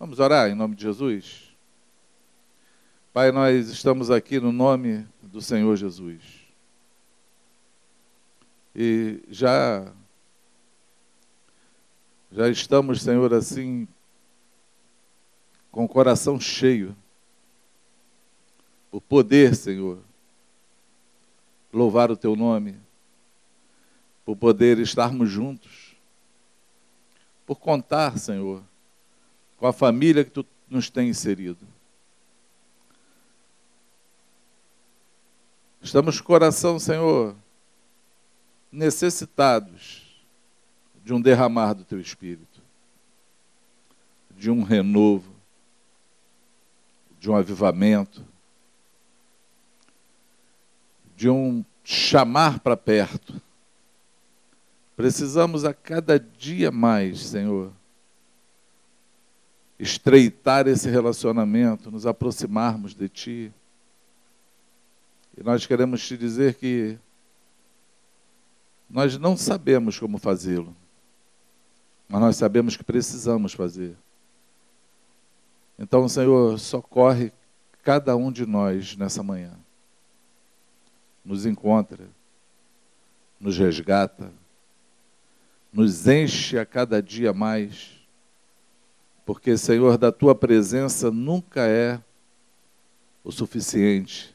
Vamos orar em nome de Jesus? Pai, nós estamos aqui no nome do Senhor Jesus. E já já estamos, Senhor, assim com o coração cheio por poder, Senhor, louvar o teu nome, por poder estarmos juntos, por contar, Senhor, com a família que tu nos tem inserido. Estamos coração, Senhor, necessitados de um derramar do teu espírito, de um renovo, de um avivamento, de um chamar para perto. Precisamos a cada dia mais, Senhor, estreitar esse relacionamento, nos aproximarmos de Ti. E nós queremos te dizer que nós não sabemos como fazê-lo, mas nós sabemos que precisamos fazer. Então, Senhor, socorre cada um de nós nessa manhã. Nos encontra, nos resgata, nos enche a cada dia mais porque, Senhor, da tua presença nunca é o suficiente,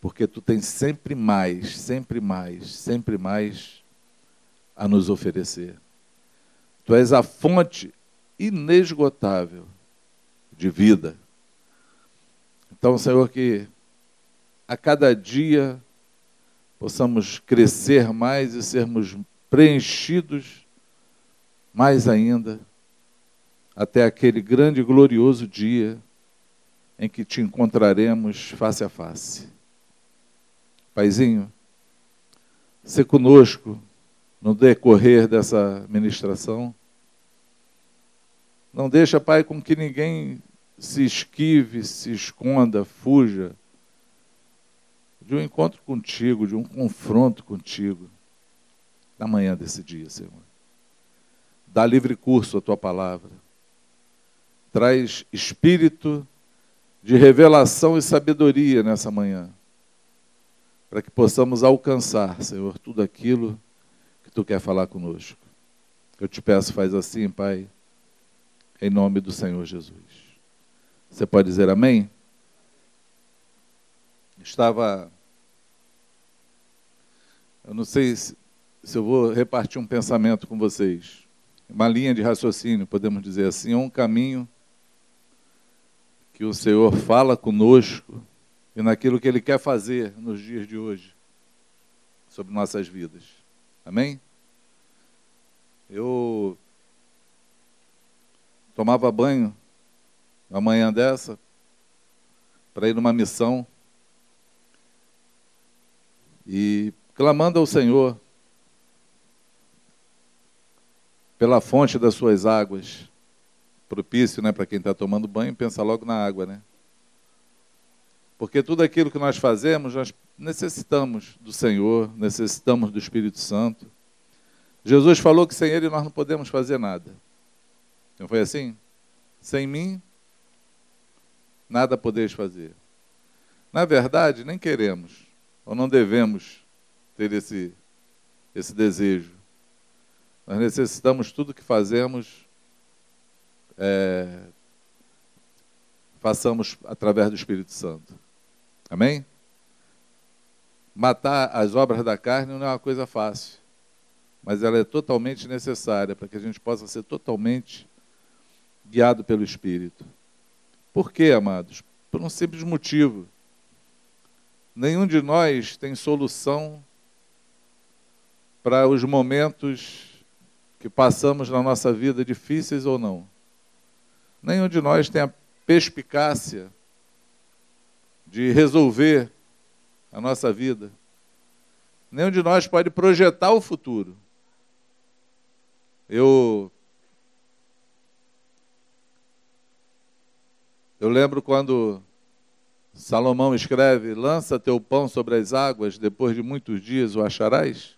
porque tu tens sempre mais, sempre mais, sempre mais a nos oferecer. Tu és a fonte inesgotável de vida. Então, Senhor, que a cada dia possamos crescer mais e sermos preenchidos mais ainda até aquele grande e glorioso dia em que te encontraremos face a face. Paizinho, se conosco no decorrer dessa ministração. Não deixa, Pai, com que ninguém se esquive, se esconda, fuja de um encontro contigo, de um confronto contigo, na manhã desse dia, Senhor. Dá livre curso à tua palavra traz espírito de revelação e sabedoria nessa manhã, para que possamos alcançar, Senhor, tudo aquilo que Tu quer falar conosco. Eu te peço, faz assim, Pai, em nome do Senhor Jesus. Você pode dizer amém? Estava. Eu não sei se, se eu vou repartir um pensamento com vocês. Uma linha de raciocínio, podemos dizer assim, um caminho que o Senhor fala conosco e naquilo que Ele quer fazer nos dias de hoje sobre nossas vidas. Amém? Eu tomava banho uma manhã dessa para ir numa missão e clamando ao Senhor pela fonte das suas águas propício né, para quem está tomando banho, pensa logo na água, né? Porque tudo aquilo que nós fazemos, nós necessitamos do Senhor, necessitamos do Espírito Santo. Jesus falou que sem Ele nós não podemos fazer nada. Não foi assim? Sem mim, nada podeis fazer. Na verdade, nem queremos, ou não devemos ter esse, esse desejo. Nós necessitamos tudo que fazemos é, façamos através do Espírito Santo. Amém? Matar as obras da carne não é uma coisa fácil, mas ela é totalmente necessária para que a gente possa ser totalmente guiado pelo Espírito. Por quê, amados? Por um simples motivo. Nenhum de nós tem solução para os momentos que passamos na nossa vida, difíceis ou não. Nenhum de nós tem a perspicácia de resolver a nossa vida. Nenhum de nós pode projetar o futuro. Eu Eu lembro quando Salomão escreve: Lança teu pão sobre as águas, depois de muitos dias o acharás.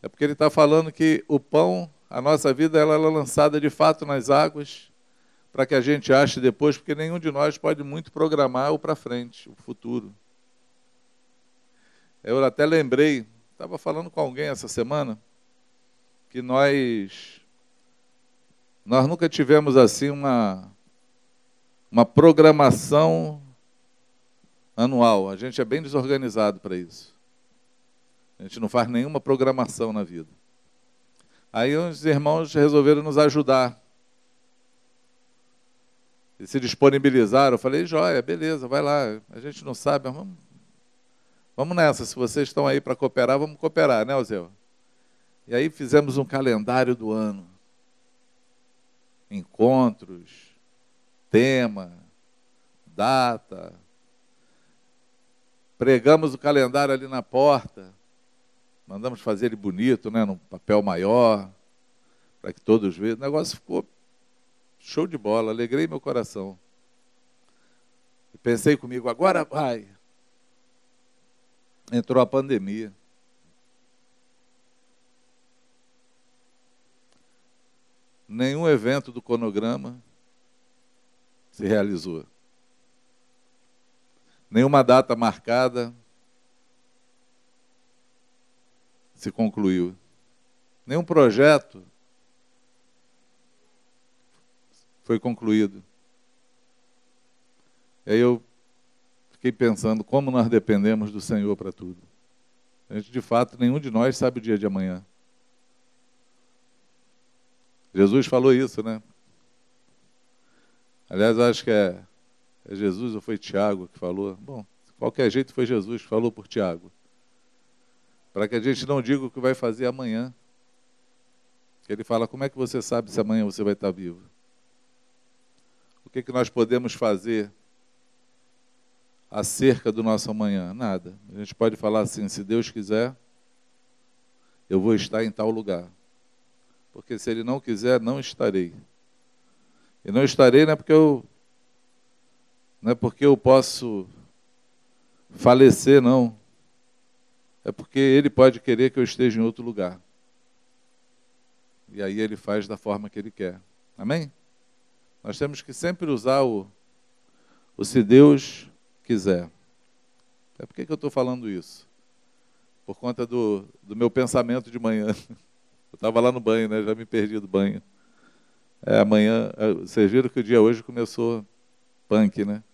É porque ele está falando que o pão, a nossa vida, ela é lançada de fato nas águas, para que a gente ache depois, porque nenhum de nós pode muito programar o para frente, o futuro. Eu até lembrei, estava falando com alguém essa semana, que nós nós nunca tivemos assim uma uma programação anual. A gente é bem desorganizado para isso. A gente não faz nenhuma programação na vida. Aí os irmãos resolveram nos ajudar. E se disponibilizaram. Eu falei, joia, beleza, vai lá. A gente não sabe, mas vamos, vamos nessa. Se vocês estão aí para cooperar, vamos cooperar, né, Ozeu? E aí fizemos um calendário do ano. Encontros, tema, data. Pregamos o calendário ali na porta. Mandamos fazer ele bonito, né, num papel maior, para que todos vejam. O negócio ficou show de bola, alegrei meu coração. Pensei comigo, agora vai. Entrou a pandemia. Nenhum evento do cronograma se realizou. Nenhuma data marcada se concluiu. Nenhum projeto foi concluído. E aí eu fiquei pensando como nós dependemos do Senhor para tudo. A gente, de fato, nenhum de nós sabe o dia de amanhã. Jesus falou isso, né? Aliás, acho que é, é Jesus ou foi Tiago que falou. Bom, de qualquer jeito foi Jesus que falou por Tiago para que a gente não diga o que vai fazer amanhã. Ele fala: como é que você sabe se amanhã você vai estar vivo? Que, que nós podemos fazer acerca do nosso amanhã? Nada. A gente pode falar assim: se Deus quiser, eu vou estar em tal lugar. Porque se Ele não quiser, não estarei. E não estarei não é porque eu não é porque eu posso falecer, não é porque ele pode querer que eu esteja em outro lugar. E aí ele faz da forma que ele quer. Amém? Nós temos que sempre usar o, o se Deus quiser. É por que, eu estou falando isso? Por conta do, do meu pensamento de manhã. Eu estava lá no banho, né? Já me perdi do banho. É, amanhã, é, vocês viram que o dia hoje começou punk, né?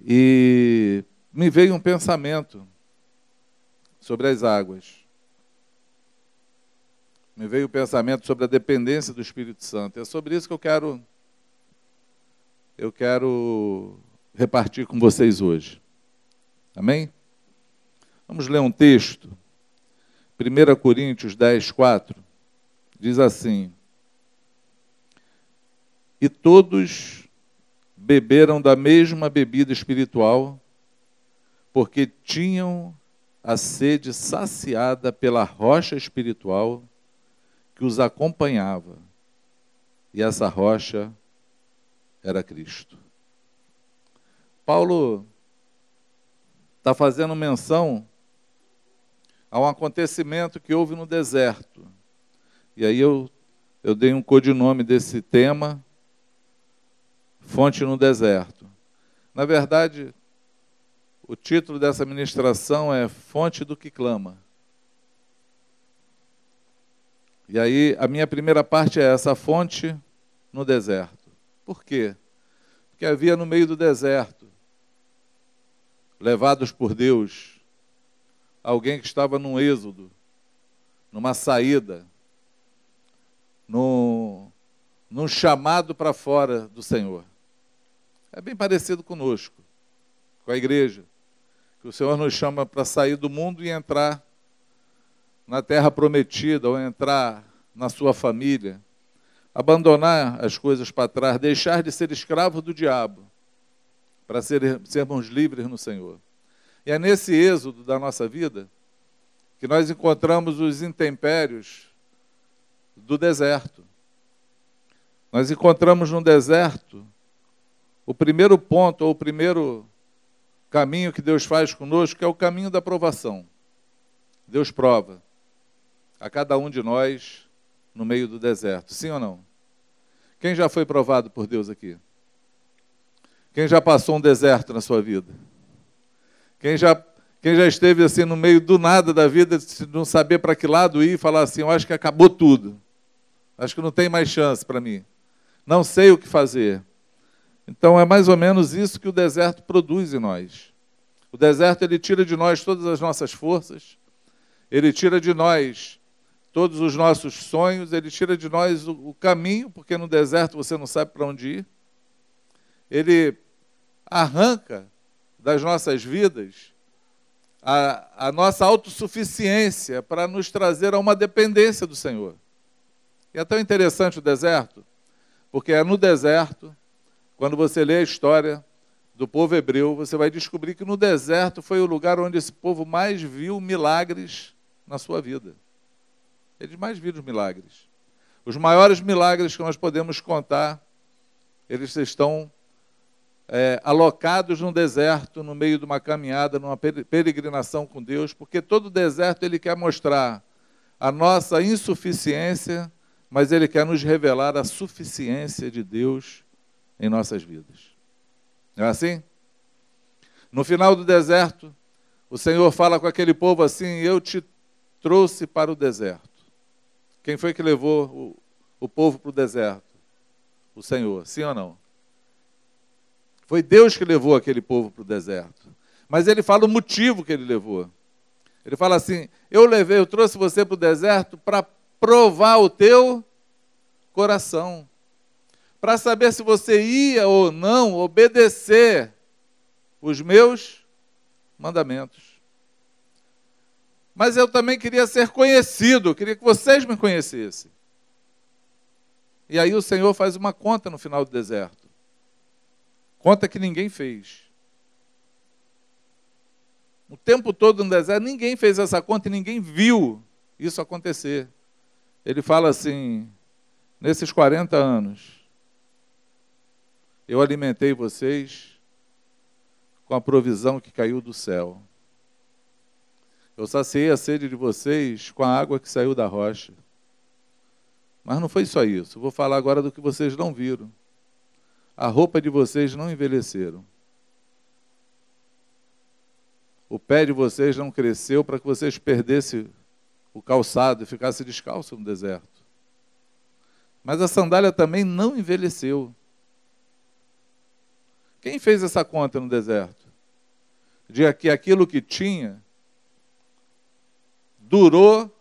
E me veio um pensamento sobre as águas. Me veio o pensamento sobre a dependência do Espírito Santo. É sobre isso que eu quero eu quero repartir com vocês hoje. Amém? Vamos ler um texto. 1 Coríntios 10, 4. Diz assim: E todos beberam da mesma bebida espiritual, porque tinham a sede saciada pela rocha espiritual que os acompanhava. E essa rocha era Cristo. Paulo está fazendo menção a um acontecimento que houve no deserto. E aí eu, eu dei um codinome desse tema, Fonte no Deserto. Na verdade, o título dessa ministração é Fonte do que Clama. E aí, a minha primeira parte é essa fonte no deserto. Por quê? Porque havia no meio do deserto, levados por Deus, alguém que estava num êxodo, numa saída, num, num chamado para fora do Senhor. É bem parecido conosco, com a igreja que o Senhor nos chama para sair do mundo e entrar na terra prometida, ou entrar na sua família, abandonar as coisas para trás, deixar de ser escravo do diabo, para ser, sermos livres no Senhor. E é nesse êxodo da nossa vida que nós encontramos os intempéries do deserto. Nós encontramos no deserto o primeiro ponto, ou o primeiro caminho que Deus faz conosco, que é o caminho da provação. Deus prova a cada um de nós no meio do deserto, sim ou não? Quem já foi provado por Deus aqui? Quem já passou um deserto na sua vida? Quem já, quem já esteve assim no meio do nada da vida, não saber para que lado ir e falar assim: eu acho que acabou tudo. Acho que não tem mais chance para mim. Não sei o que fazer. Então é mais ou menos isso que o deserto produz em nós. O deserto ele tira de nós todas as nossas forças, ele tira de nós todos os nossos sonhos, ele tira de nós o, o caminho, porque no deserto você não sabe para onde ir. Ele arranca das nossas vidas a, a nossa autossuficiência para nos trazer a uma dependência do Senhor. E é tão interessante o deserto, porque é no deserto, quando você lê a história do povo hebreu, você vai descobrir que no deserto foi o lugar onde esse povo mais viu milagres na sua vida. Eles mais viram milagres. Os maiores milagres que nós podemos contar, eles estão é, alocados no deserto, no meio de uma caminhada, numa peregrinação com Deus, porque todo deserto ele quer mostrar a nossa insuficiência, mas ele quer nos revelar a suficiência de Deus em nossas vidas. Não é assim? No final do deserto, o Senhor fala com aquele povo assim: Eu te trouxe para o deserto. Quem foi que levou o, o povo para o deserto? O Senhor, sim ou não? Foi Deus que levou aquele povo para o deserto. Mas ele fala o motivo que ele levou. Ele fala assim: Eu levei, eu trouxe você para o deserto para provar o teu coração. Para saber se você ia ou não obedecer os meus mandamentos. Mas eu também queria ser conhecido, queria que vocês me conhecessem. E aí o Senhor faz uma conta no final do deserto. Conta que ninguém fez. O tempo todo no deserto, ninguém fez essa conta e ninguém viu isso acontecer. Ele fala assim: nesses 40 anos, eu alimentei vocês com a provisão que caiu do céu. Eu saciei a sede de vocês com a água que saiu da rocha. Mas não foi só isso. Vou falar agora do que vocês não viram a roupa de vocês não envelheceram. O pé de vocês não cresceu para que vocês perdessem o calçado e ficassem descalços no deserto. Mas a sandália também não envelheceu. Quem fez essa conta no deserto? De que aquilo que tinha durou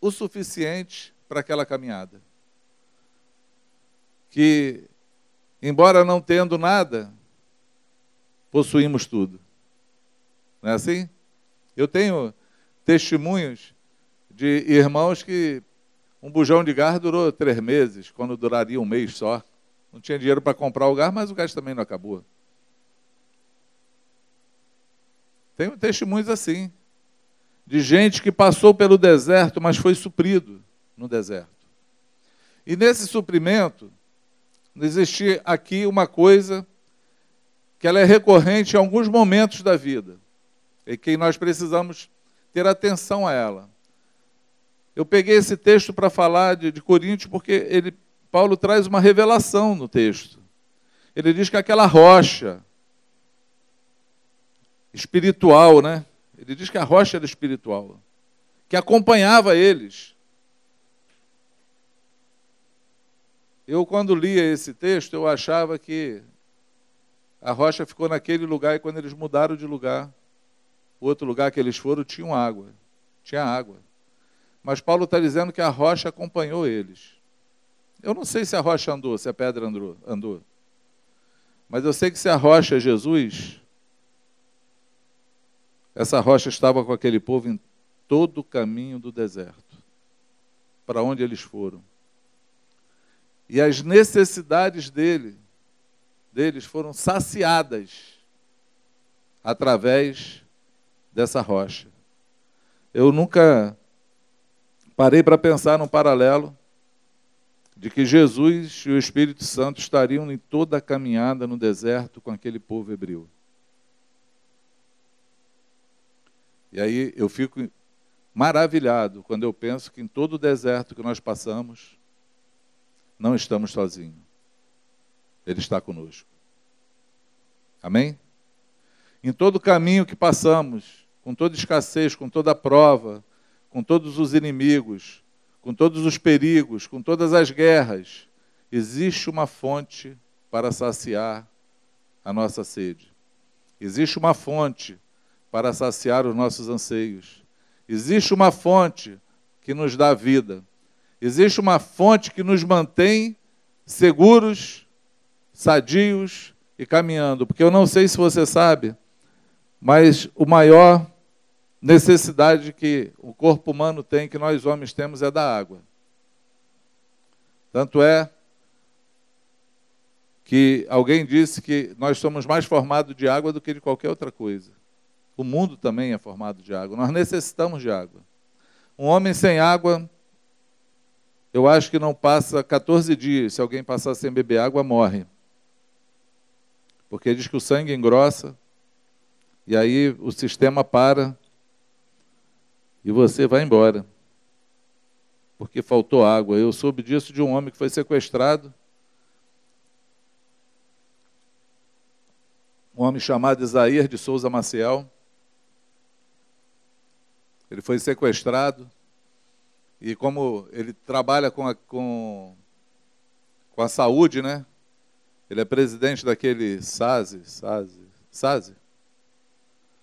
o suficiente para aquela caminhada. Que embora não tendo nada, possuímos tudo. Não é assim? Eu tenho testemunhos de irmãos que um bujão de gás durou três meses, quando duraria um mês só. Não tinha dinheiro para comprar o gás, mas o gás também não acabou. Tenho testemunhos assim, de gente que passou pelo deserto, mas foi suprido no deserto. E nesse suprimento, existe aqui uma coisa que ela é recorrente em alguns momentos da vida e que nós precisamos ter atenção a ela. Eu peguei esse texto para falar de, de Coríntios porque ele, Paulo traz uma revelação no texto. Ele diz que aquela rocha espiritual, né? Ele diz que a rocha era espiritual, que acompanhava eles, Eu, quando lia esse texto, eu achava que a rocha ficou naquele lugar e quando eles mudaram de lugar, o outro lugar que eles foram tinha água. Tinha água. Mas Paulo está dizendo que a rocha acompanhou eles. Eu não sei se a rocha andou, se a pedra andou, andou. Mas eu sei que se a rocha é Jesus, essa rocha estava com aquele povo em todo o caminho do deserto, para onde eles foram. E as necessidades dele, deles foram saciadas através dessa rocha. Eu nunca parei para pensar num paralelo de que Jesus e o Espírito Santo estariam em toda a caminhada no deserto com aquele povo hebreu. E aí eu fico maravilhado quando eu penso que em todo o deserto que nós passamos, não estamos sozinhos. Ele está conosco. Amém? Em todo caminho que passamos, com toda escassez, com toda prova, com todos os inimigos, com todos os perigos, com todas as guerras, existe uma fonte para saciar a nossa sede. Existe uma fonte para saciar os nossos anseios. Existe uma fonte que nos dá vida. Existe uma fonte que nos mantém seguros, sadios e caminhando. Porque eu não sei se você sabe, mas o maior necessidade que o corpo humano tem, que nós homens temos, é da água. Tanto é que alguém disse que nós somos mais formados de água do que de qualquer outra coisa. O mundo também é formado de água. Nós necessitamos de água. Um homem sem água, eu acho que não passa 14 dias. Se alguém passar sem beber água, morre. Porque diz que o sangue engrossa, e aí o sistema para e você vai embora. Porque faltou água. Eu soube disso de um homem que foi sequestrado. Um homem chamado Isaías de Souza Maciel. Ele foi sequestrado. E como ele trabalha com a, com, com a saúde, né? Ele é presidente daquele SASE, SASE, SASE,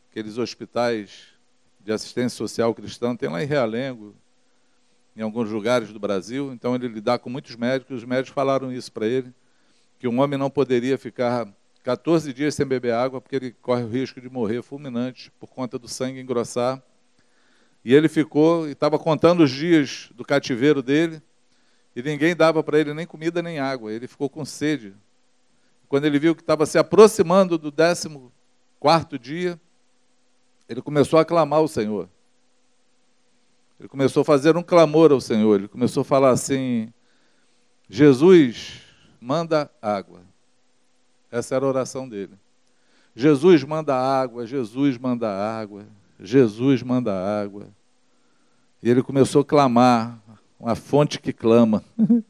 aqueles hospitais de assistência social cristã, tem lá em Realengo, em alguns lugares do Brasil. Então ele lidar com muitos médicos, os médicos falaram isso para ele, que um homem não poderia ficar 14 dias sem beber água, porque ele corre o risco de morrer fulminante por conta do sangue engrossar. E ele ficou e estava contando os dias do cativeiro dele, e ninguém dava para ele nem comida nem água. Ele ficou com sede. Quando ele viu que estava se aproximando do 14 quarto dia, ele começou a clamar ao Senhor. Ele começou a fazer um clamor ao Senhor. Ele começou a falar assim: Jesus, manda água. Essa era a oração dele. Jesus manda água, Jesus manda água, Jesus manda água. E ele começou a clamar, uma fonte que clama.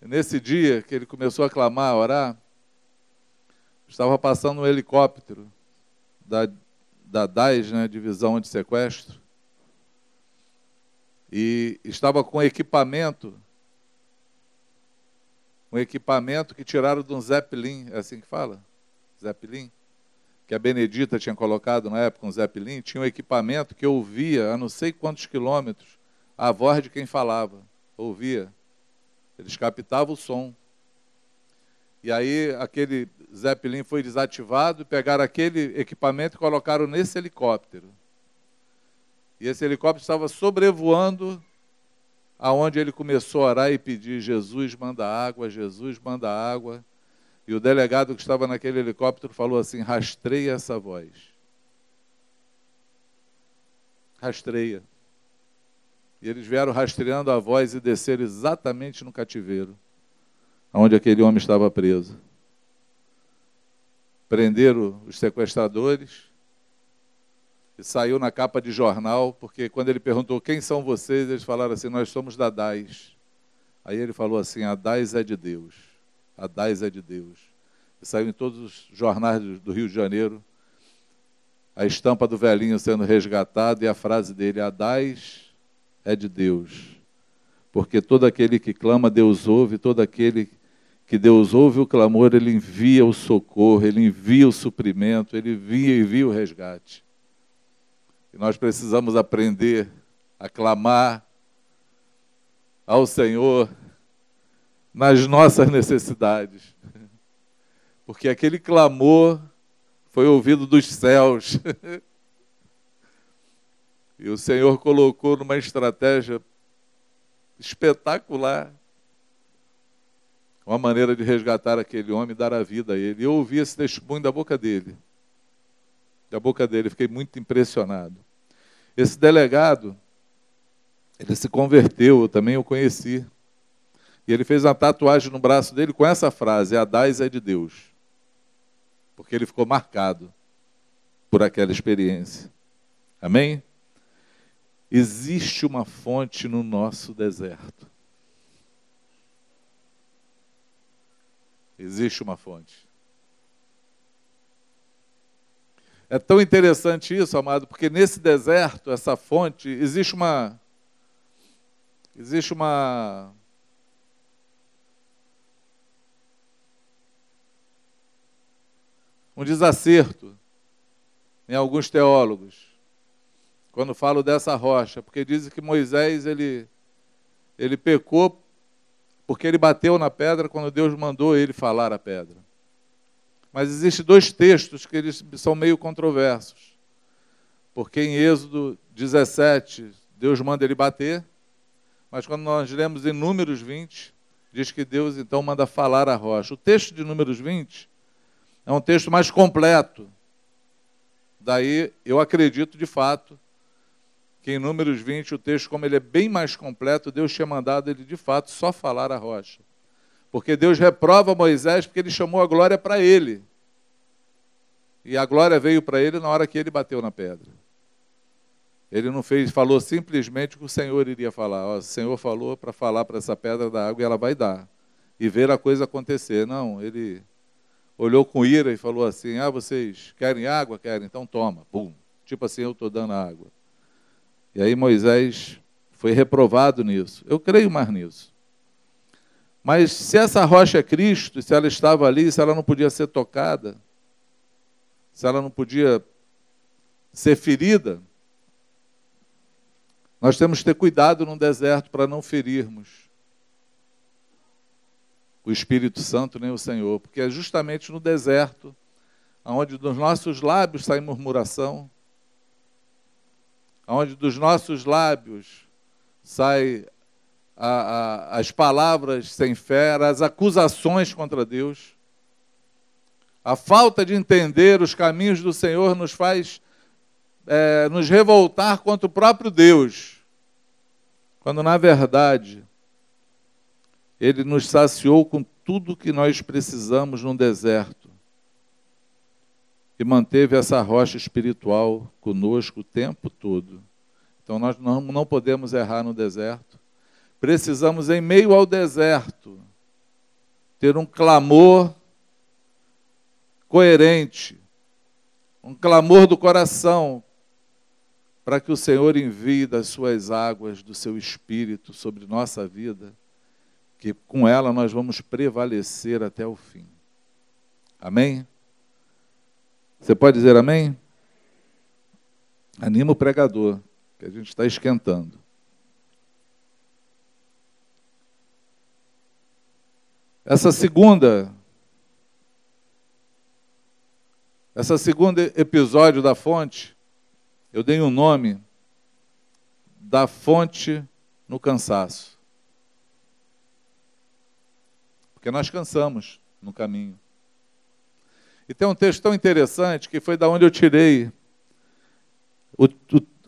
Nesse dia que ele começou a clamar, a orar, Estava passando um helicóptero da, da DAES, né, Divisão de Sequestro, e estava com equipamento, um equipamento que tiraram de um Zeppelin, é assim que fala? Zeppelin? Que a Benedita tinha colocado na época, um Zeppelin, tinha um equipamento que ouvia a não sei quantos quilômetros a voz de quem falava. Ouvia. Eles captavam o som. E aí aquele Zeppelin foi desativado, pegaram aquele equipamento e colocaram nesse helicóptero. E esse helicóptero estava sobrevoando aonde ele começou a orar e pedir: Jesus manda água, Jesus manda água. E o delegado que estava naquele helicóptero falou assim: rastreia essa voz. Rastreia. E eles vieram rastreando a voz e desceram exatamente no cativeiro, onde aquele homem estava preso prenderam os sequestradores e saiu na capa de jornal, porque quando ele perguntou quem são vocês, eles falaram assim: Nós somos da DAIS. Aí ele falou assim: A DAIS é de Deus. A DAIS é de Deus. E saiu em todos os jornais do Rio de Janeiro a estampa do velhinho sendo resgatado e a frase dele: A DAIS é de Deus. Porque todo aquele que clama, Deus ouve, todo aquele que Deus ouve o clamor, Ele envia o socorro, Ele envia o suprimento, Ele envia, envia o resgate. E nós precisamos aprender a clamar ao Senhor nas nossas necessidades. Porque aquele clamor foi ouvido dos céus. E o Senhor colocou numa estratégia espetacular uma maneira de resgatar aquele homem e dar a vida a ele. Eu ouvi esse testemunho da boca dele. Da boca dele, fiquei muito impressionado. Esse delegado, ele se converteu, eu também o conheci. E ele fez uma tatuagem no braço dele com essa frase: A Dais é de Deus. Porque ele ficou marcado por aquela experiência. Amém? Existe uma fonte no nosso deserto. existe uma fonte. É tão interessante isso, amado, porque nesse deserto, essa fonte, existe uma. Existe uma. Um desacerto em alguns teólogos, quando falo dessa rocha, porque dizem que Moisés ele, ele pecou porque ele bateu na pedra quando Deus mandou ele falar a pedra. Mas existem dois textos que eles são meio controversos. Porque em Êxodo 17, Deus manda ele bater, mas quando nós lemos em Números 20, diz que Deus então manda falar a rocha. O texto de Números 20 é um texto mais completo. Daí eu acredito de fato que em Números 20 o texto, como ele é bem mais completo, Deus tinha mandado ele de fato só falar a rocha. Porque Deus reprova Moisés porque ele chamou a glória para ele. E a glória veio para ele na hora que ele bateu na pedra. Ele não fez, falou simplesmente o que o Senhor iria falar. Ó, o Senhor falou para falar para essa pedra da água e ela vai dar. E ver a coisa acontecer. Não, ele olhou com ira e falou assim: Ah, vocês querem água? Querem? Então toma. Pum. Tipo assim, eu estou dando água. E aí Moisés foi reprovado nisso. Eu creio mais nisso. Mas se essa rocha é Cristo, se ela estava ali, se ela não podia ser tocada, se ela não podia ser ferida, nós temos que ter cuidado no deserto para não ferirmos o Espírito Santo nem o Senhor, porque é justamente no deserto onde dos nossos lábios sai murmuração, onde dos nossos lábios sai a, a, as palavras sem fé, as acusações contra Deus. A falta de entender os caminhos do Senhor nos faz é, nos revoltar contra o próprio Deus, quando na verdade Ele nos saciou com tudo que nós precisamos no deserto. E manteve essa rocha espiritual conosco o tempo todo. Então nós não, não podemos errar no deserto. Precisamos, em meio ao deserto, ter um clamor coerente, um clamor do coração, para que o Senhor envie das suas águas, do seu espírito sobre nossa vida, que com ela nós vamos prevalecer até o fim. Amém? Você pode dizer amém? Anima o pregador, que a gente está esquentando. Essa segunda essa segunda episódio da fonte, eu dei um nome da fonte no cansaço. Porque nós cansamos no caminho. E tem um texto tão interessante que foi da onde eu tirei o, o,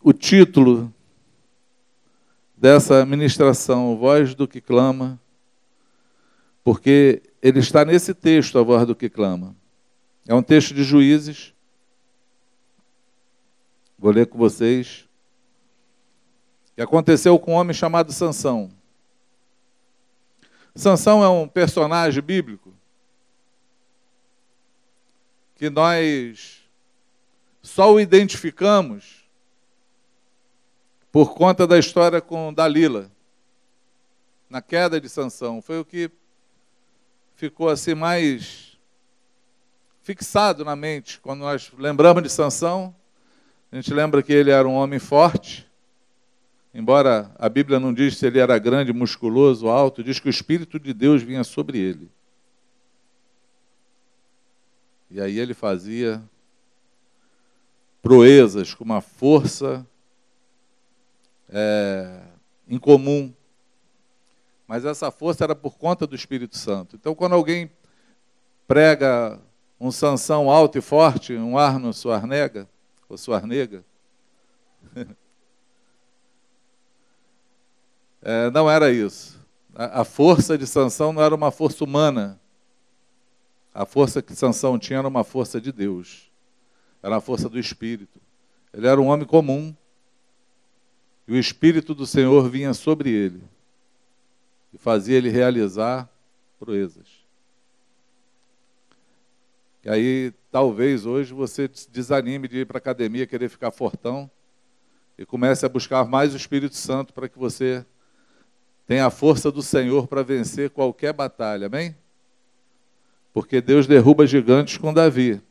o título dessa ministração, Voz do que clama porque ele está nesse texto, a voz do que clama. É um texto de juízes. Vou ler com vocês. Que aconteceu com um homem chamado Sansão. Sansão é um personagem bíblico que nós só o identificamos por conta da história com Dalila, na queda de Sansão. Foi o que ficou assim mais fixado na mente. Quando nós lembramos de Sansão, a gente lembra que ele era um homem forte, embora a Bíblia não diz se ele era grande, musculoso, alto, diz que o Espírito de Deus vinha sobre ele. E aí ele fazia proezas com uma força é, incomum mas essa força era por conta do Espírito Santo. Então, quando alguém prega um sanção alto e forte, um Arno Suarnega, ou Suarnega, é, não era isso. A, a força de Sansão não era uma força humana. A força que Sansão tinha era uma força de Deus. Era a força do Espírito. Ele era um homem comum. E o Espírito do Senhor vinha sobre ele e fazia ele realizar proezas. E aí, talvez hoje você desanime de ir para a academia, querer ficar fortão, e comece a buscar mais o Espírito Santo para que você tenha a força do Senhor para vencer qualquer batalha, amém? Porque Deus derruba gigantes com Davi.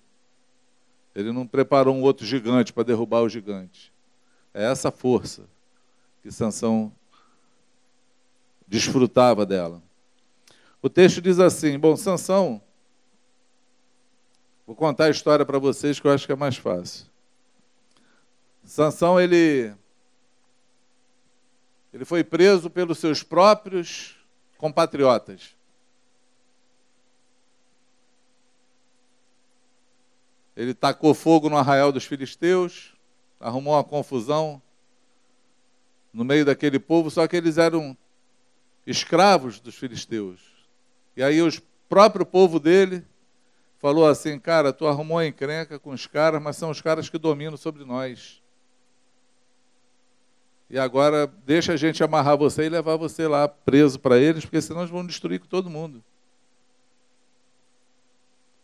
Ele não preparou um outro gigante para derrubar o gigante. É essa força que Sansão desfrutava dela. O texto diz assim: Bom, Sansão, vou contar a história para vocês que eu acho que é mais fácil. Sansão ele ele foi preso pelos seus próprios compatriotas. Ele tacou fogo no arraial dos filisteus, arrumou uma confusão no meio daquele povo, só que eles eram escravos dos filisteus. E aí o próprio povo dele falou assim: Cara, tu arrumou encrenca com os caras, mas são os caras que dominam sobre nós. E agora deixa a gente amarrar você e levar você lá preso para eles, porque senão eles vão destruir com todo mundo.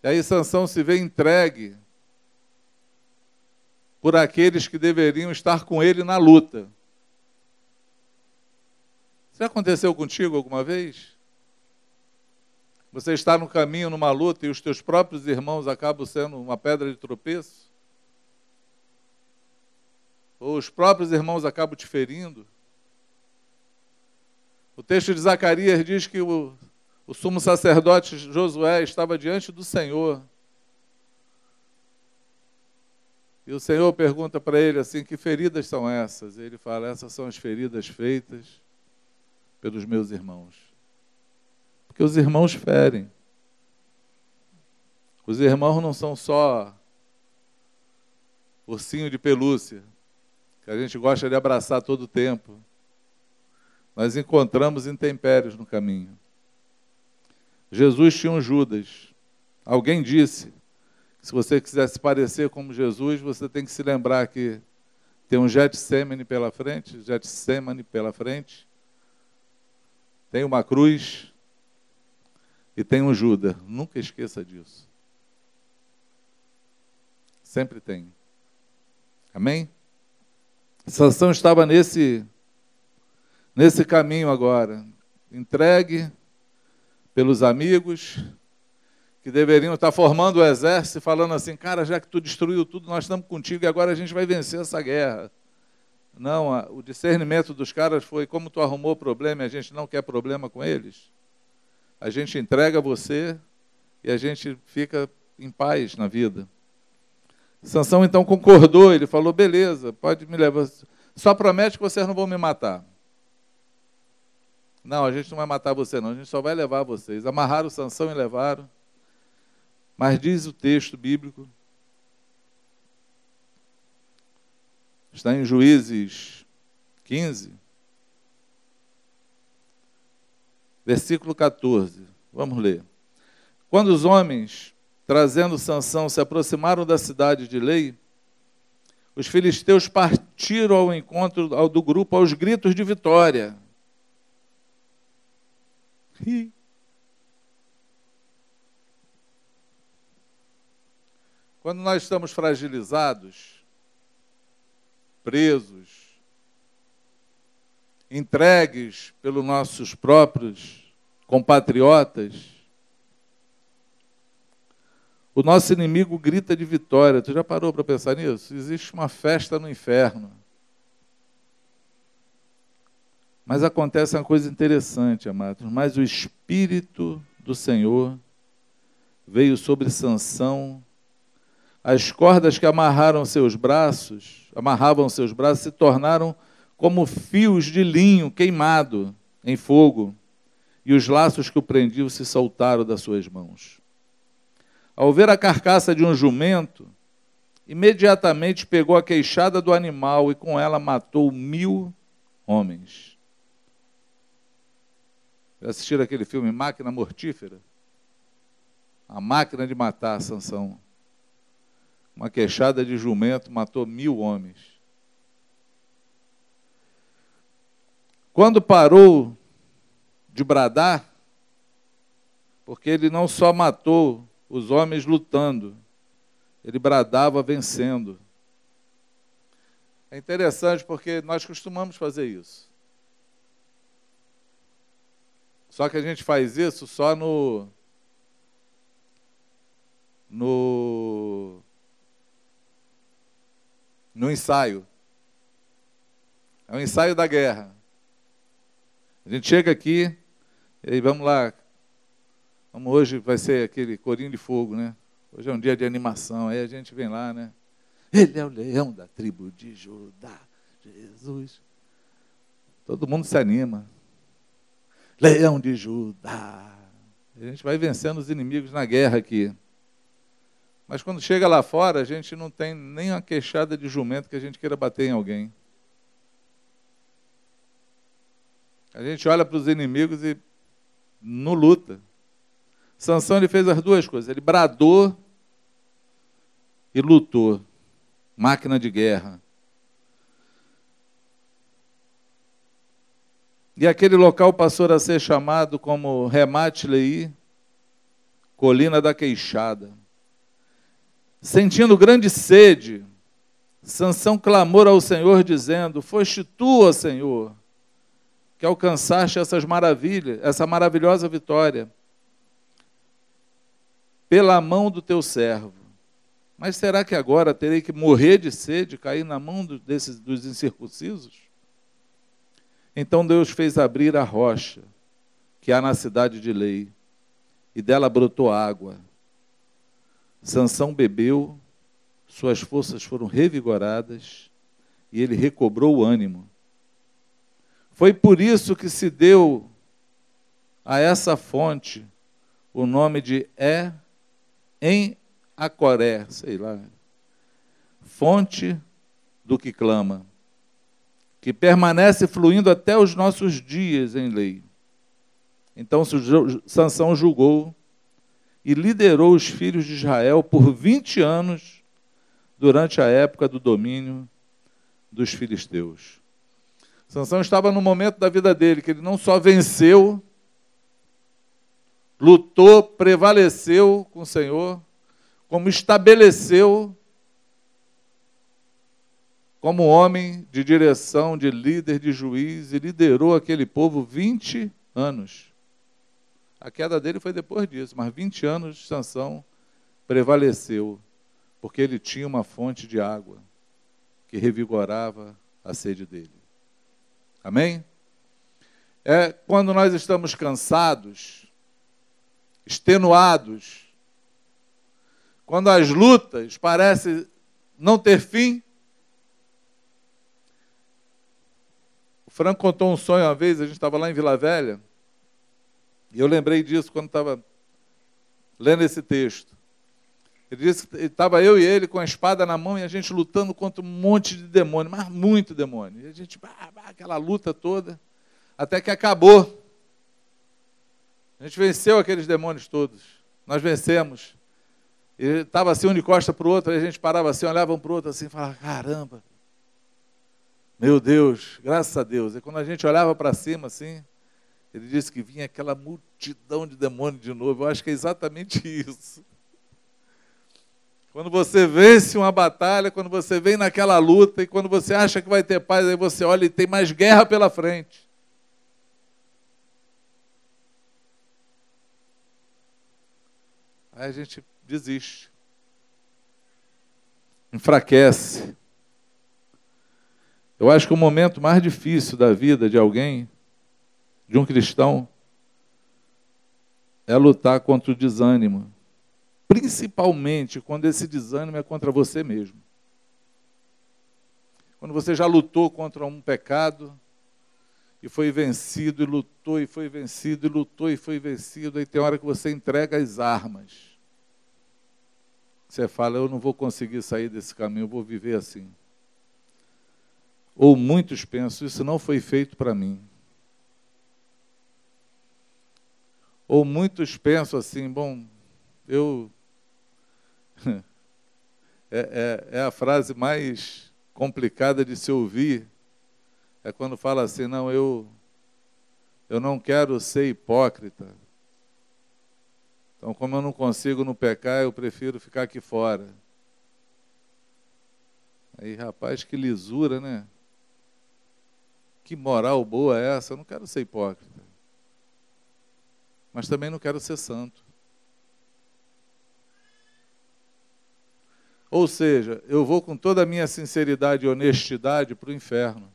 E aí Sansão se vê entregue por aqueles que deveriam estar com ele na luta. Já aconteceu contigo alguma vez? Você está no caminho numa luta e os teus próprios irmãos acabam sendo uma pedra de tropeço? Ou os próprios irmãos acabam te ferindo? O texto de Zacarias diz que o, o sumo sacerdote Josué estava diante do Senhor. E o Senhor pergunta para ele assim: Que feridas são essas? E ele fala: Essas são as feridas feitas pelos meus irmãos. Porque os irmãos ferem. Os irmãos não são só ursinho de pelúcia, que a gente gosta de abraçar todo o tempo. Nós encontramos intempérios no caminho. Jesus tinha um Judas. Alguém disse: se você quiser se parecer como Jesus, você tem que se lembrar que tem um Getsemane pela frente, Getsemane pela frente, tem uma cruz e tem um Judas. Nunca esqueça disso. Sempre tem. Amém? Sansão estava nesse nesse caminho agora, entregue pelos amigos que deveriam estar formando o exército, falando assim, cara, já que tu destruiu tudo, nós estamos contigo e agora a gente vai vencer essa guerra. Não, o discernimento dos caras foi como tu arrumou o problema e a gente não quer problema com eles. A gente entrega você e a gente fica em paz na vida. Sansão então concordou, ele falou: beleza, pode me levar. Só promete que vocês não vão me matar. Não, a gente não vai matar você, não, a gente só vai levar vocês. Amarraram Sansão e levaram. Mas diz o texto bíblico Está em Juízes 15, versículo 14. Vamos ler. Quando os homens, trazendo Sansão, se aproximaram da cidade de Lei, os filisteus partiram ao encontro do grupo aos gritos de vitória. Quando nós estamos fragilizados, presos, entregues pelos nossos próprios compatriotas, o nosso inimigo grita de vitória. Tu já parou para pensar nisso? Existe uma festa no inferno. Mas acontece uma coisa interessante, amados. Mas o Espírito do Senhor veio sobre Sansão. As cordas que amarraram seus braços amarravam seus braços se tornaram como fios de linho queimado em fogo, e os laços que o prendiam se soltaram das suas mãos. Ao ver a carcaça de um jumento, imediatamente pegou a queixada do animal e com ela matou mil homens. Já assistiram aquele filme Máquina Mortífera? A máquina de matar Sansão uma queixada de jumento matou mil homens. Quando parou de bradar, porque ele não só matou os homens lutando. Ele bradava vencendo. É interessante porque nós costumamos fazer isso. Só que a gente faz isso só no no no ensaio. É o ensaio da guerra. A gente chega aqui e aí vamos lá. Vamos hoje vai ser aquele corinho de fogo, né? Hoje é um dia de animação. Aí a gente vem lá, né? Ele é o leão da tribo de Judá. Jesus. Todo mundo se anima. Leão de Judá. A gente vai vencendo os inimigos na guerra aqui. Mas quando chega lá fora, a gente não tem nem uma queixada de jumento que a gente queira bater em alguém. A gente olha para os inimigos e não luta. Sansão ele fez as duas coisas. Ele bradou e lutou máquina de guerra. E aquele local passou a ser chamado como Remate Colina da Queixada. Sentindo grande sede, Sansão clamou ao Senhor, dizendo: Foste tu, ó Senhor, que alcançaste essas maravilhas, essa maravilhosa vitória, pela mão do teu servo. Mas será que agora terei que morrer de sede, cair na mão desses, dos incircuncisos? Então Deus fez abrir a rocha que há na cidade de Lei, e dela brotou água. Sansão bebeu, suas forças foram revigoradas e ele recobrou o ânimo. Foi por isso que se deu a essa fonte o nome de É em Acoré, sei lá, fonte do que clama, que permanece fluindo até os nossos dias em lei. Então Sansão julgou e liderou os filhos de Israel por 20 anos durante a época do domínio dos filisteus. Sansão estava no momento da vida dele que ele não só venceu, lutou, prevaleceu com o Senhor, como estabeleceu como homem de direção, de líder, de juiz, e liderou aquele povo 20 anos. A queda dele foi depois disso, mas 20 anos de Sansão prevaleceu, porque ele tinha uma fonte de água que revigorava a sede dele. Amém? É quando nós estamos cansados, extenuados, quando as lutas parecem não ter fim. O Franco contou um sonho uma vez, a gente estava lá em Vila Velha, e eu lembrei disso quando estava lendo esse texto. Ele disse que estava eu e ele com a espada na mão e a gente lutando contra um monte de demônio, mas muito demônio. E a gente, bah, bah, aquela luta toda, até que acabou. A gente venceu aqueles demônios todos. Nós vencemos. E estava assim um de costa para o outro, aí a gente parava assim, olhava um para o outro assim, falava, caramba, meu Deus, graças a Deus. E quando a gente olhava para cima assim, ele disse que vinha aquela multidão de demônios de novo. Eu acho que é exatamente isso. Quando você vence uma batalha, quando você vem naquela luta e quando você acha que vai ter paz, aí você olha e tem mais guerra pela frente. Aí a gente desiste. Enfraquece. Eu acho que o momento mais difícil da vida de alguém, de um cristão, é lutar contra o desânimo. Principalmente quando esse desânimo é contra você mesmo. Quando você já lutou contra um pecado e foi vencido, e lutou, e foi vencido, e lutou, e foi vencido, aí tem hora que você entrega as armas você fala, eu não vou conseguir sair desse caminho, eu vou viver assim. Ou muitos pensam, isso não foi feito para mim. Ou muitos pensam assim, bom, eu. é, é, é a frase mais complicada de se ouvir. É quando fala assim, não, eu, eu não quero ser hipócrita. Então, como eu não consigo no pecar, eu prefiro ficar aqui fora. Aí, rapaz, que lisura, né? Que moral boa é essa? Eu não quero ser hipócrita. Mas também não quero ser santo. Ou seja, eu vou com toda a minha sinceridade e honestidade para o inferno.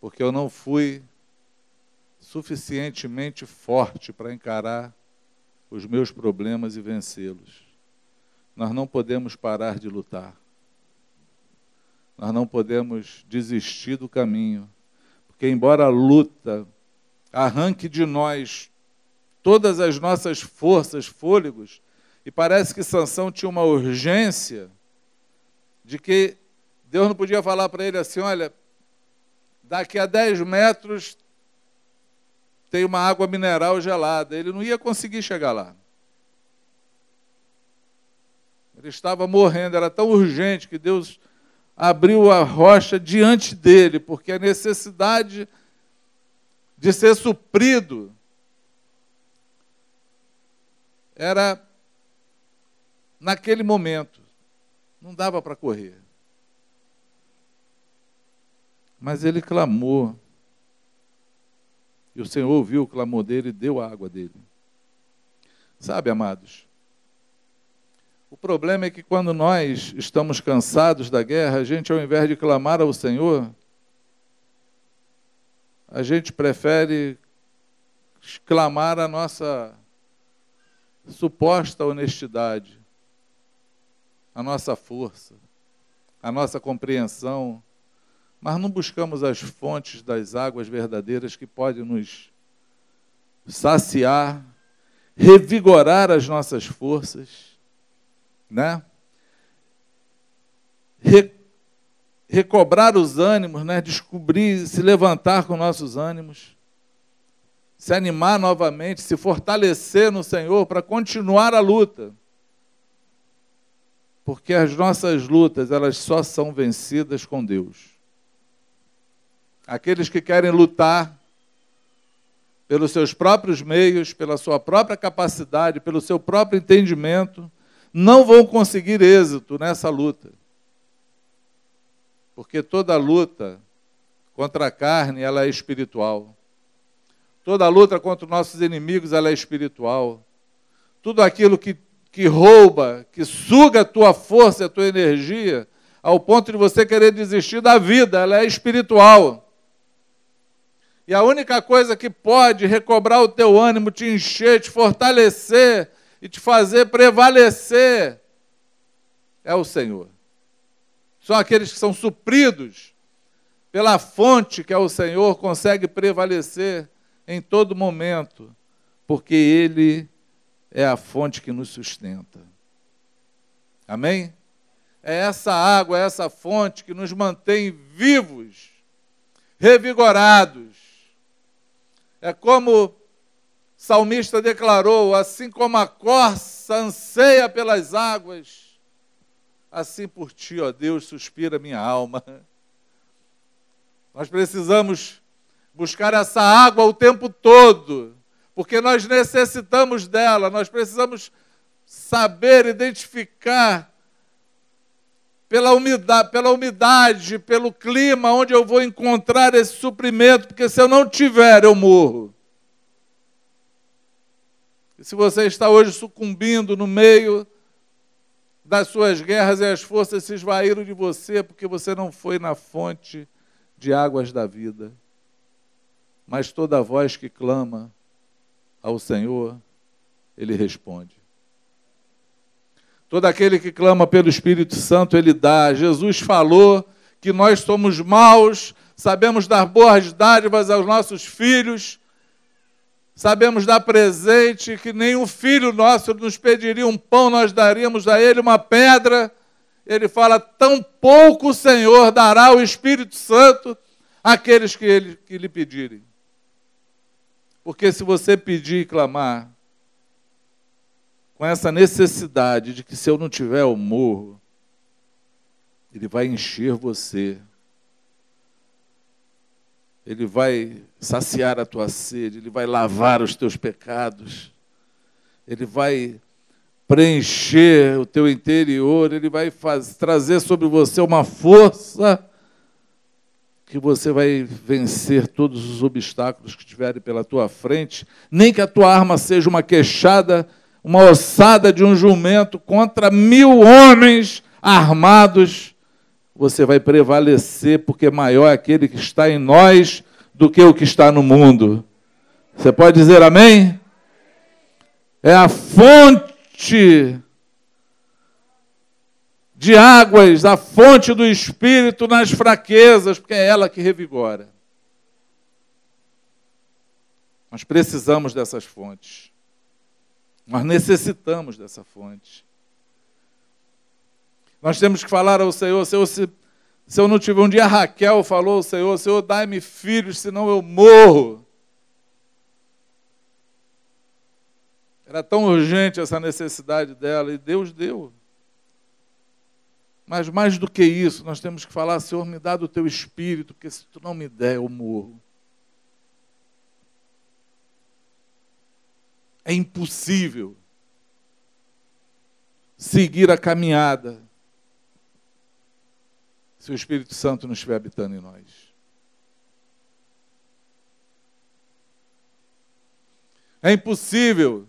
Porque eu não fui suficientemente forte para encarar os meus problemas e vencê-los. Nós não podemos parar de lutar. Nós não podemos desistir do caminho. Porque, embora a luta arranque de nós todas as nossas forças, fôlegos, e parece que Sansão tinha uma urgência de que Deus não podia falar para ele assim: olha, daqui a 10 metros tem uma água mineral gelada. Ele não ia conseguir chegar lá. Ele estava morrendo, era tão urgente que Deus abriu a rocha diante dele, porque a necessidade de ser suprido era naquele momento. Não dava para correr. Mas ele clamou. E o Senhor ouviu o clamor dele e deu a água dele. Sabe, amados, o problema é que quando nós estamos cansados da guerra, a gente, ao invés de clamar ao Senhor, a gente prefere clamar a nossa suposta honestidade, a nossa força, a nossa compreensão, mas não buscamos as fontes das águas verdadeiras que podem nos saciar, revigorar as nossas forças, né? Re recobrar os ânimos, né? Descobrir, se levantar com nossos ânimos, se animar novamente, se fortalecer no Senhor para continuar a luta. Porque as nossas lutas, elas só são vencidas com Deus. Aqueles que querem lutar pelos seus próprios meios, pela sua própria capacidade, pelo seu próprio entendimento, não vão conseguir êxito nessa luta. Porque toda luta contra a carne, ela é espiritual. Toda luta contra os nossos inimigos, ela é espiritual. Tudo aquilo que, que rouba, que suga a tua força, a tua energia, ao ponto de você querer desistir da vida, ela é espiritual. E a única coisa que pode recobrar o teu ânimo, te encher, te fortalecer e te fazer prevalecer é o Senhor. São aqueles que são supridos pela fonte que é o Senhor, consegue prevalecer em todo momento, porque Ele é a fonte que nos sustenta. Amém? É essa água, é essa fonte que nos mantém vivos, revigorados, é como o salmista declarou: assim como a corça anseia pelas águas, assim por ti, ó Deus, suspira minha alma. Nós precisamos buscar essa água o tempo todo, porque nós necessitamos dela, nós precisamos saber identificar pela umidade, pela umidade, pelo clima onde eu vou encontrar esse suprimento, porque se eu não tiver, eu morro. E se você está hoje sucumbindo no meio das suas guerras e as forças se esvaíram de você porque você não foi na fonte de águas da vida. Mas toda voz que clama ao Senhor, Ele responde. Todo aquele que clama pelo Espírito Santo, ele dá. Jesus falou que nós somos maus, sabemos dar boas dádivas aos nossos filhos, sabemos dar presente, que nenhum filho nosso nos pediria um pão, nós daríamos a ele uma pedra. Ele fala: tão pouco o Senhor dará o Espírito Santo àqueles que, ele, que lhe pedirem. Porque se você pedir e clamar, com essa necessidade de que se eu não tiver, eu morro. Ele vai encher você. Ele vai saciar a tua sede, Ele vai lavar os teus pecados, Ele vai preencher o teu interior, Ele vai faz, trazer sobre você uma força que você vai vencer todos os obstáculos que estiverem pela tua frente, nem que a tua arma seja uma queixada, uma ossada de um jumento contra mil homens armados, você vai prevalecer, porque maior é aquele que está em nós do que o que está no mundo. Você pode dizer amém? É a fonte de águas, a fonte do Espírito nas fraquezas, porque é ela que revigora. Nós precisamos dessas fontes. Nós necessitamos dessa fonte. Nós temos que falar ao Senhor, Senhor, se, se eu não tiver um dia, Raquel falou ao Senhor, Senhor, dai-me filhos, senão eu morro. Era tão urgente essa necessidade dela, e Deus deu. Mas mais do que isso, nós temos que falar, Senhor, me dá do teu espírito, porque se tu não me der, eu morro. É impossível seguir a caminhada se o Espírito Santo não estiver habitando em nós. É impossível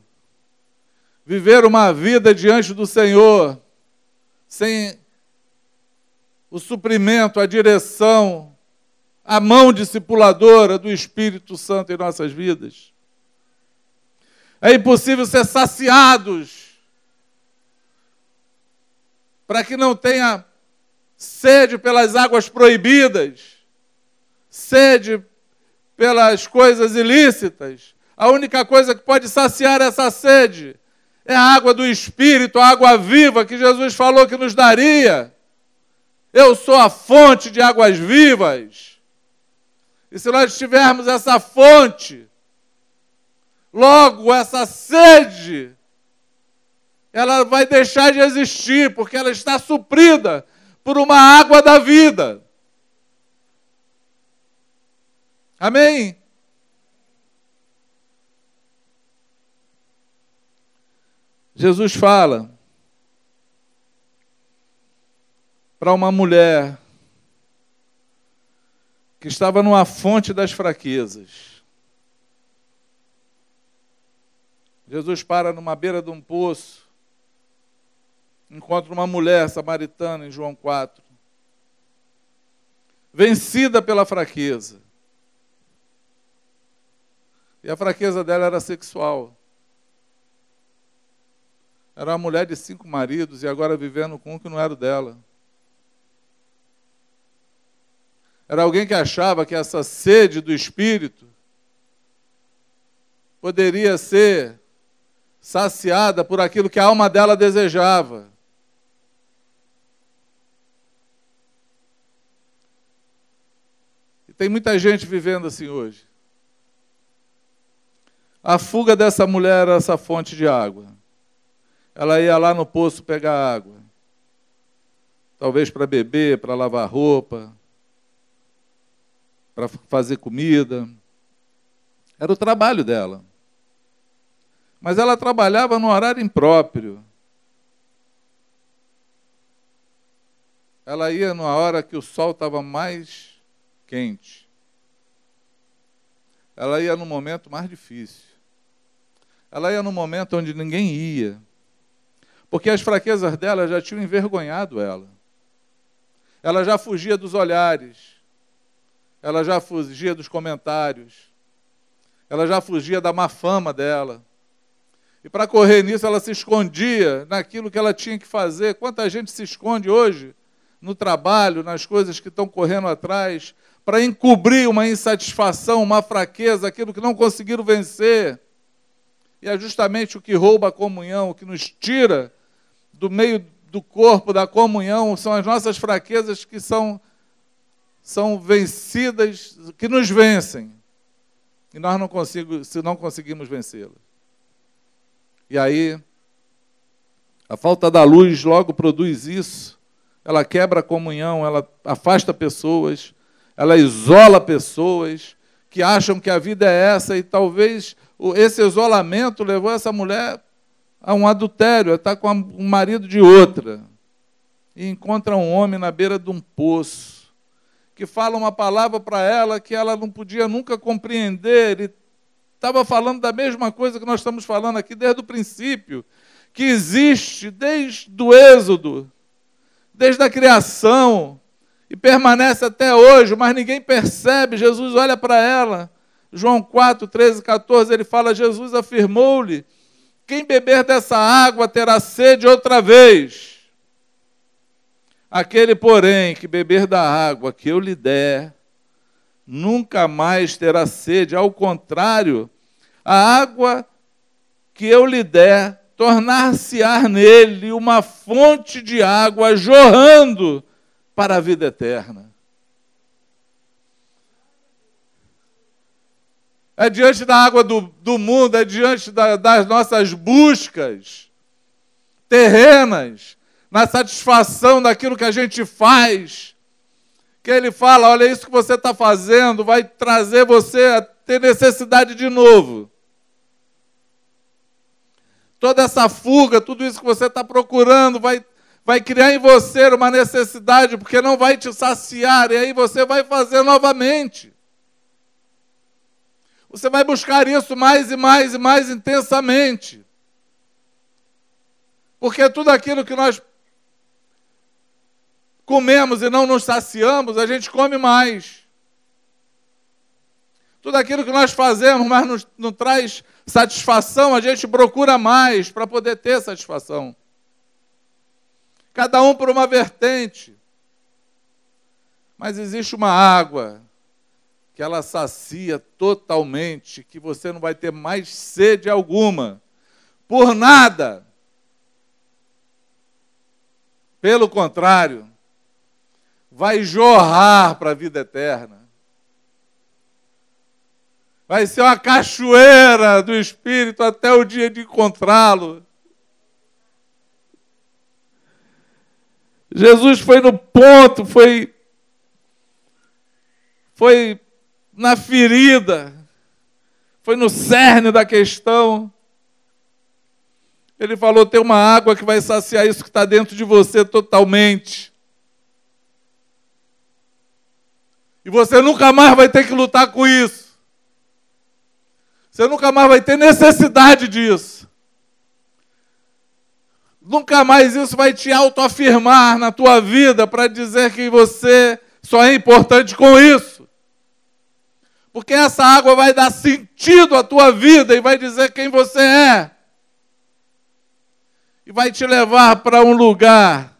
viver uma vida diante do Senhor sem o suprimento, a direção, a mão discipuladora do Espírito Santo em nossas vidas. É impossível ser saciados para que não tenha sede pelas águas proibidas, sede pelas coisas ilícitas. A única coisa que pode saciar essa sede é a água do Espírito, a água viva que Jesus falou que nos daria. Eu sou a fonte de águas vivas. E se nós tivermos essa fonte, logo essa sede, ela vai deixar de existir, porque ela está suprida por uma água da vida. Amém? Jesus fala para uma mulher que estava numa fonte das fraquezas. Jesus para numa beira de um poço, encontra uma mulher samaritana em João 4, vencida pela fraqueza. E a fraqueza dela era sexual. Era uma mulher de cinco maridos e agora vivendo com um que não era dela. Era alguém que achava que essa sede do espírito poderia ser saciada por aquilo que a alma dela desejava. E tem muita gente vivendo assim hoje. A fuga dessa mulher era essa fonte de água. Ela ia lá no poço pegar água. Talvez para beber, para lavar roupa, para fazer comida. Era o trabalho dela. Mas ela trabalhava no horário impróprio. Ela ia numa hora que o sol estava mais quente. Ela ia no momento mais difícil. Ela ia no momento onde ninguém ia. Porque as fraquezas dela já tinham envergonhado ela. Ela já fugia dos olhares ela já fugia dos comentários, ela já fugia da má fama dela. E para correr nisso, ela se escondia naquilo que ela tinha que fazer. Quanta gente se esconde hoje no trabalho, nas coisas que estão correndo atrás, para encobrir uma insatisfação, uma fraqueza, aquilo que não conseguiram vencer. E é justamente o que rouba a comunhão, o que nos tira do meio do corpo da comunhão, são as nossas fraquezas que são são vencidas, que nos vencem. E nós não conseguimos, se não conseguimos vencê-las. E aí, a falta da luz logo produz isso. Ela quebra a comunhão, ela afasta pessoas, ela isola pessoas que acham que a vida é essa e talvez esse isolamento levou essa mulher a um adultério, a estar com um marido de outra. E encontra um homem na beira de um poço, que fala uma palavra para ela que ela não podia nunca compreender. Estava falando da mesma coisa que nós estamos falando aqui desde o princípio, que existe desde o Êxodo, desde a criação, e permanece até hoje, mas ninguém percebe. Jesus olha para ela. João 4, 13, 14, ele fala: Jesus afirmou-lhe quem beber dessa água terá sede outra vez. Aquele, porém, que beber da água que eu lhe der, nunca mais terá sede. Ao contrário, a água que eu lhe der tornar-se-á nele uma fonte de água jorrando para a vida eterna. é diante da água do, do mundo, é diante da, das nossas buscas terrenas, na satisfação daquilo que a gente faz, que ele fala: olha, isso que você está fazendo vai trazer você a ter necessidade de novo. Toda essa fuga, tudo isso que você está procurando, vai, vai criar em você uma necessidade, porque não vai te saciar, e aí você vai fazer novamente. Você vai buscar isso mais e mais e mais intensamente. Porque tudo aquilo que nós comemos e não nos saciamos, a gente come mais. Tudo aquilo que nós fazemos, mas não, não traz satisfação, a gente procura mais para poder ter satisfação. Cada um por uma vertente. Mas existe uma água que ela sacia totalmente, que você não vai ter mais sede alguma, por nada. Pelo contrário, vai jorrar para a vida eterna. Vai ser uma cachoeira do Espírito até o dia de encontrá-lo. Jesus foi no ponto, foi, foi na ferida, foi no cerne da questão. Ele falou: tem uma água que vai saciar isso que está dentro de você totalmente. E você nunca mais vai ter que lutar com isso. Você nunca mais vai ter necessidade disso. Nunca mais isso vai te autoafirmar na tua vida para dizer que você só é importante com isso porque essa água vai dar sentido à tua vida e vai dizer quem você é. E vai te levar para um lugar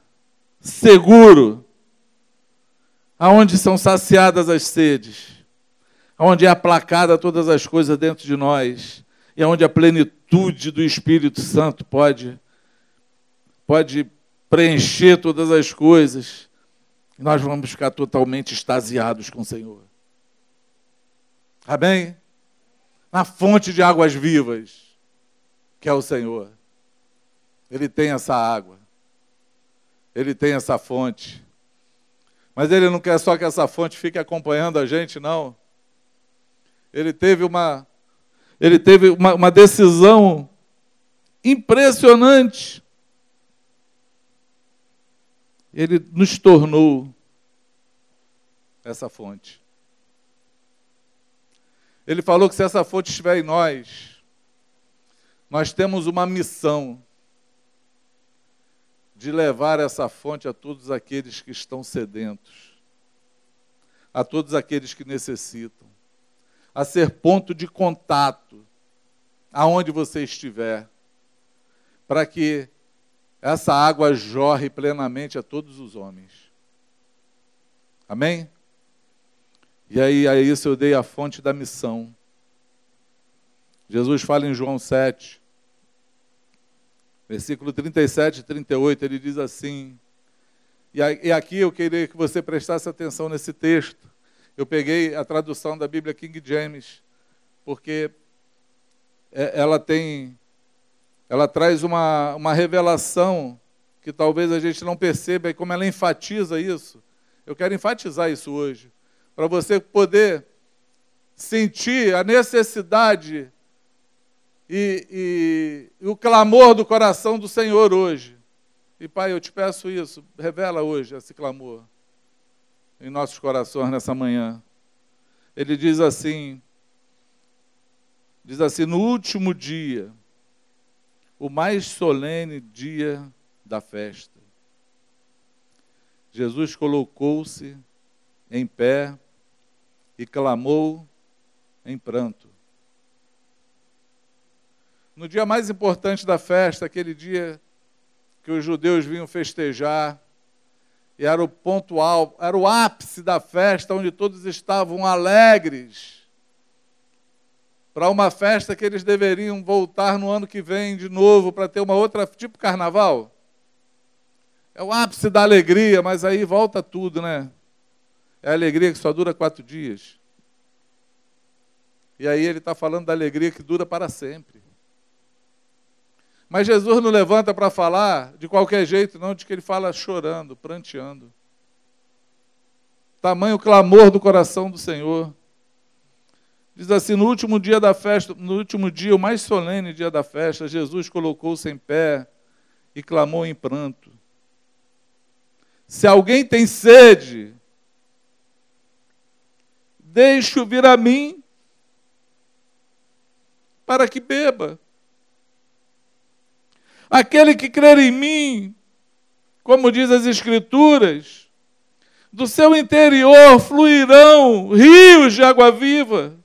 seguro, aonde são saciadas as sedes, aonde é aplacada todas as coisas dentro de nós e aonde a plenitude do Espírito Santo pode pode preencher todas as coisas. Nós vamos ficar totalmente extasiados com o Senhor. Amém? Na fonte de águas vivas, que é o Senhor. Ele tem essa água. Ele tem essa fonte. Mas ele não quer só que essa fonte fique acompanhando a gente, não. Ele teve uma, ele teve uma, uma decisão impressionante. Ele nos tornou essa fonte. Ele falou que se essa fonte estiver em nós, nós temos uma missão de levar essa fonte a todos aqueles que estão sedentos, a todos aqueles que necessitam, a ser ponto de contato aonde você estiver, para que essa água jorre plenamente a todos os homens. Amém? E aí, a isso eu dei a fonte da missão. Jesus fala em João 7, versículo 37 e 38, ele diz assim, e aqui eu queria que você prestasse atenção nesse texto. Eu peguei a tradução da Bíblia King James, porque é, ela tem, ela traz uma, uma revelação que talvez a gente não perceba, e como ela enfatiza isso, eu quero enfatizar isso hoje para você poder sentir a necessidade e, e, e, o clamor do coração do Senhor hoje. E Pai, eu te peço isso, revela hoje esse clamor em nossos corações nessa manhã. Ele diz assim: diz assim, no último dia, o mais solene dia da festa. Jesus colocou-se em pé e clamou em pranto. No dia mais importante da festa, aquele dia que os judeus vinham festejar, e era o ponto alto, era o ápice da festa, onde todos estavam alegres, para uma festa que eles deveriam voltar no ano que vem de novo, para ter uma outra, tipo carnaval. É o ápice da alegria, mas aí volta tudo, né? É a alegria que só dura quatro dias. E aí ele está falando da alegria que dura para sempre. Mas Jesus não levanta para falar de qualquer jeito, não, de que ele fala chorando, pranteando. Tamanho clamor do coração do Senhor. Diz assim: no último dia da festa, no último dia, o mais solene dia da festa, Jesus colocou-se em pé e clamou em pranto. Se alguém tem sede, deixe-o vir a mim, para que beba. Aquele que crer em mim, como diz as Escrituras, do seu interior fluirão rios de água viva.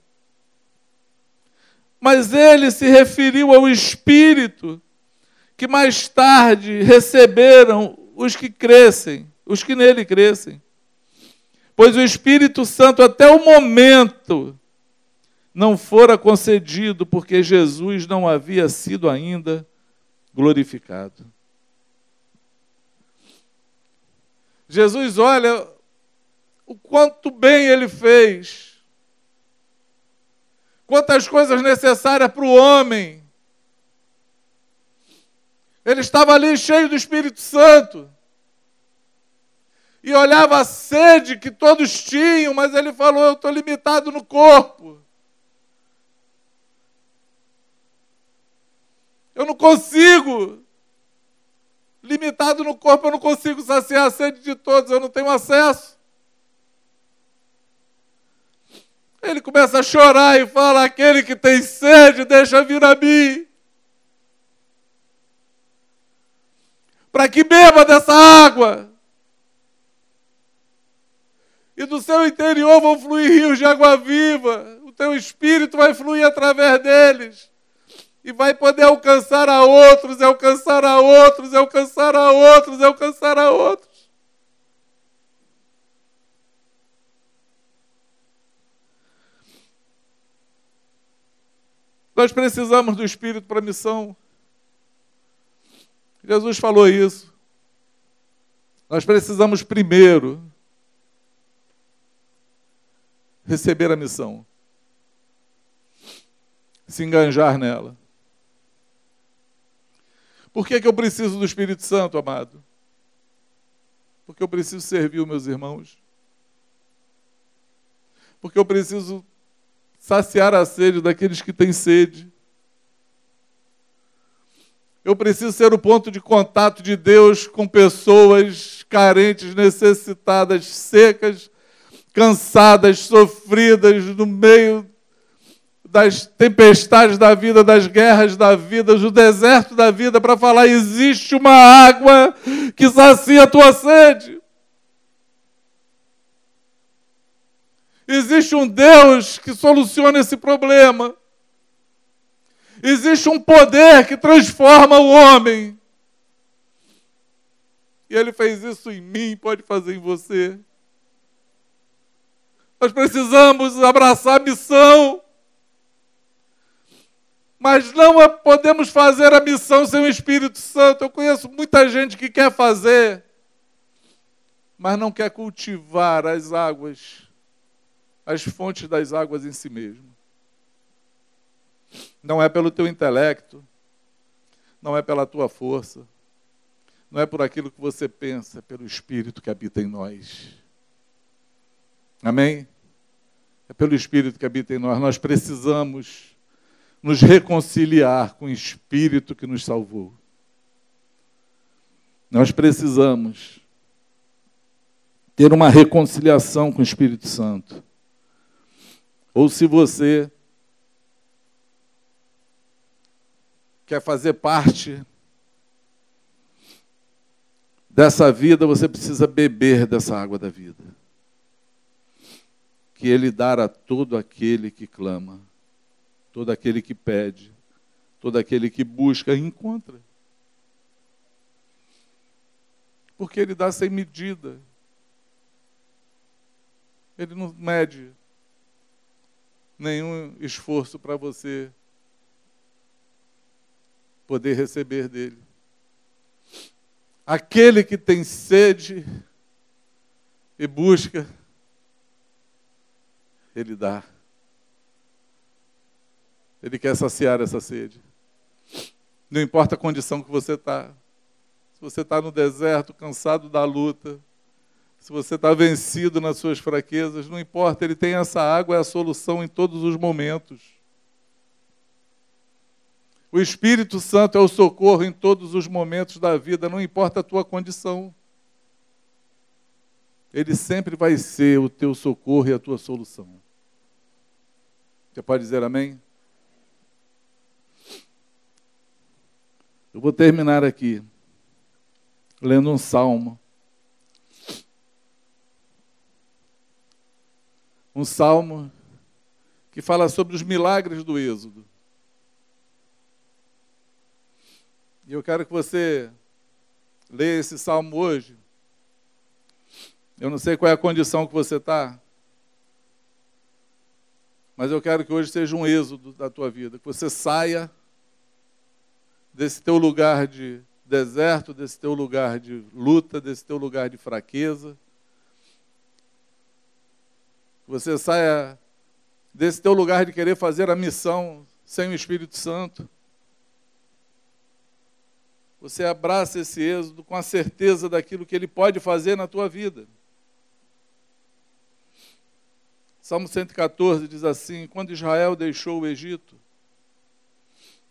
Mas ele se referiu ao Espírito que mais tarde receberam os que crescem, os que nele crescem. Pois o Espírito Santo, até o momento, não fora concedido, porque Jesus não havia sido ainda glorificado. Jesus olha o quanto bem ele fez, quantas coisas necessárias para o homem. Ele estava ali cheio do Espírito Santo. E olhava a sede que todos tinham, mas ele falou: Eu estou limitado no corpo. Eu não consigo. Limitado no corpo, eu não consigo saciar a sede de todos, eu não tenho acesso. Ele começa a chorar e fala: aquele que tem sede, deixa vir a mim. Para que beba dessa água. E do seu interior vão fluir rios de água viva. O teu espírito vai fluir através deles e vai poder alcançar a outros, alcançar a outros, alcançar a outros, alcançar a outros. Nós precisamos do Espírito para a missão. Jesus falou isso. Nós precisamos primeiro receber a missão, se enganjar nela. Por que, que eu preciso do Espírito Santo, amado? Porque eu preciso servir os meus irmãos. Porque eu preciso saciar a sede daqueles que têm sede. Eu preciso ser o ponto de contato de Deus com pessoas carentes, necessitadas, secas, cansadas, sofridas, no meio das tempestades da vida, das guerras da vida, do deserto da vida, para falar: existe uma água que sacia a tua sede. Existe um Deus que soluciona esse problema. Existe um poder que transforma o homem. E ele fez isso em mim, pode fazer em você. Nós precisamos abraçar a missão. Mas não podemos fazer a missão sem o Espírito Santo. Eu conheço muita gente que quer fazer, mas não quer cultivar as águas, as fontes das águas em si mesmo. Não é pelo teu intelecto, não é pela tua força, não é por aquilo que você pensa, é pelo Espírito que habita em nós. Amém? É pelo Espírito que habita em nós. Nós precisamos nos reconciliar com o Espírito que nos salvou. Nós precisamos ter uma reconciliação com o Espírito Santo. Ou se você quer fazer parte dessa vida, você precisa beber dessa água da vida. Que Ele dará a todo aquele que clama, todo aquele que pede, todo aquele que busca, encontra. Porque Ele dá sem medida. Ele não mede nenhum esforço para você poder receber dele. Aquele que tem sede e busca, ele dá. Ele quer saciar essa sede. Não importa a condição que você está. Se você está no deserto, cansado da luta, se você está vencido nas suas fraquezas, não importa, ele tem essa água, é a solução em todos os momentos. O Espírito Santo é o socorro em todos os momentos da vida, não importa a tua condição. Ele sempre vai ser o teu socorro e a tua solução. Você pode dizer amém? Eu vou terminar aqui lendo um salmo. Um salmo que fala sobre os milagres do Êxodo. E eu quero que você leia esse salmo hoje. Eu não sei qual é a condição que você está, mas eu quero que hoje seja um êxodo da tua vida, que você saia desse teu lugar de deserto, desse teu lugar de luta, desse teu lugar de fraqueza. Que você saia desse teu lugar de querer fazer a missão sem o Espírito Santo você abraça esse êxodo com a certeza daquilo que ele pode fazer na tua vida. Salmo 114 diz assim: Quando Israel deixou o Egito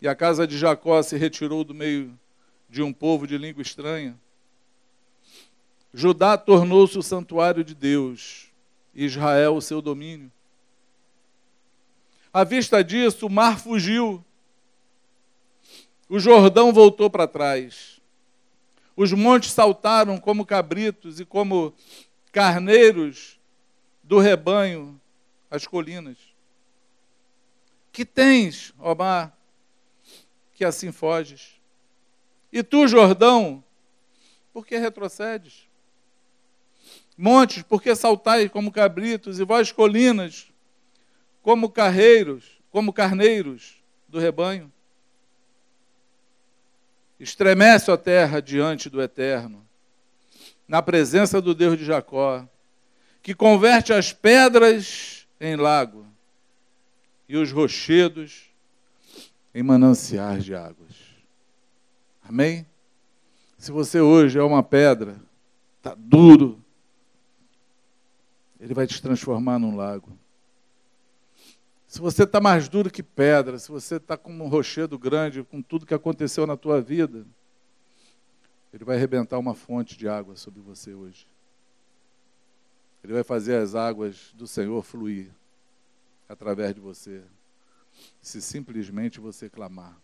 e a casa de Jacó se retirou do meio de um povo de língua estranha, Judá tornou-se o santuário de Deus, Israel o seu domínio. À vista disso, o mar fugiu o Jordão voltou para trás. Os montes saltaram como cabritos e como carneiros do rebanho as colinas. Que tens, ó mar, que assim foges? E tu, Jordão, por que retrocedes? Montes, por que saltais como cabritos, e vós, colinas, como carreiros, como carneiros do rebanho? Estremece a terra diante do Eterno, na presença do Deus de Jacó, que converte as pedras em lago e os rochedos em mananciais de águas. Amém? Se você hoje é uma pedra, está duro, ele vai te transformar num lago. Se você está mais duro que pedra, se você está com um rochedo grande, com tudo que aconteceu na tua vida, ele vai arrebentar uma fonte de água sobre você hoje. Ele vai fazer as águas do Senhor fluir através de você, se simplesmente você clamar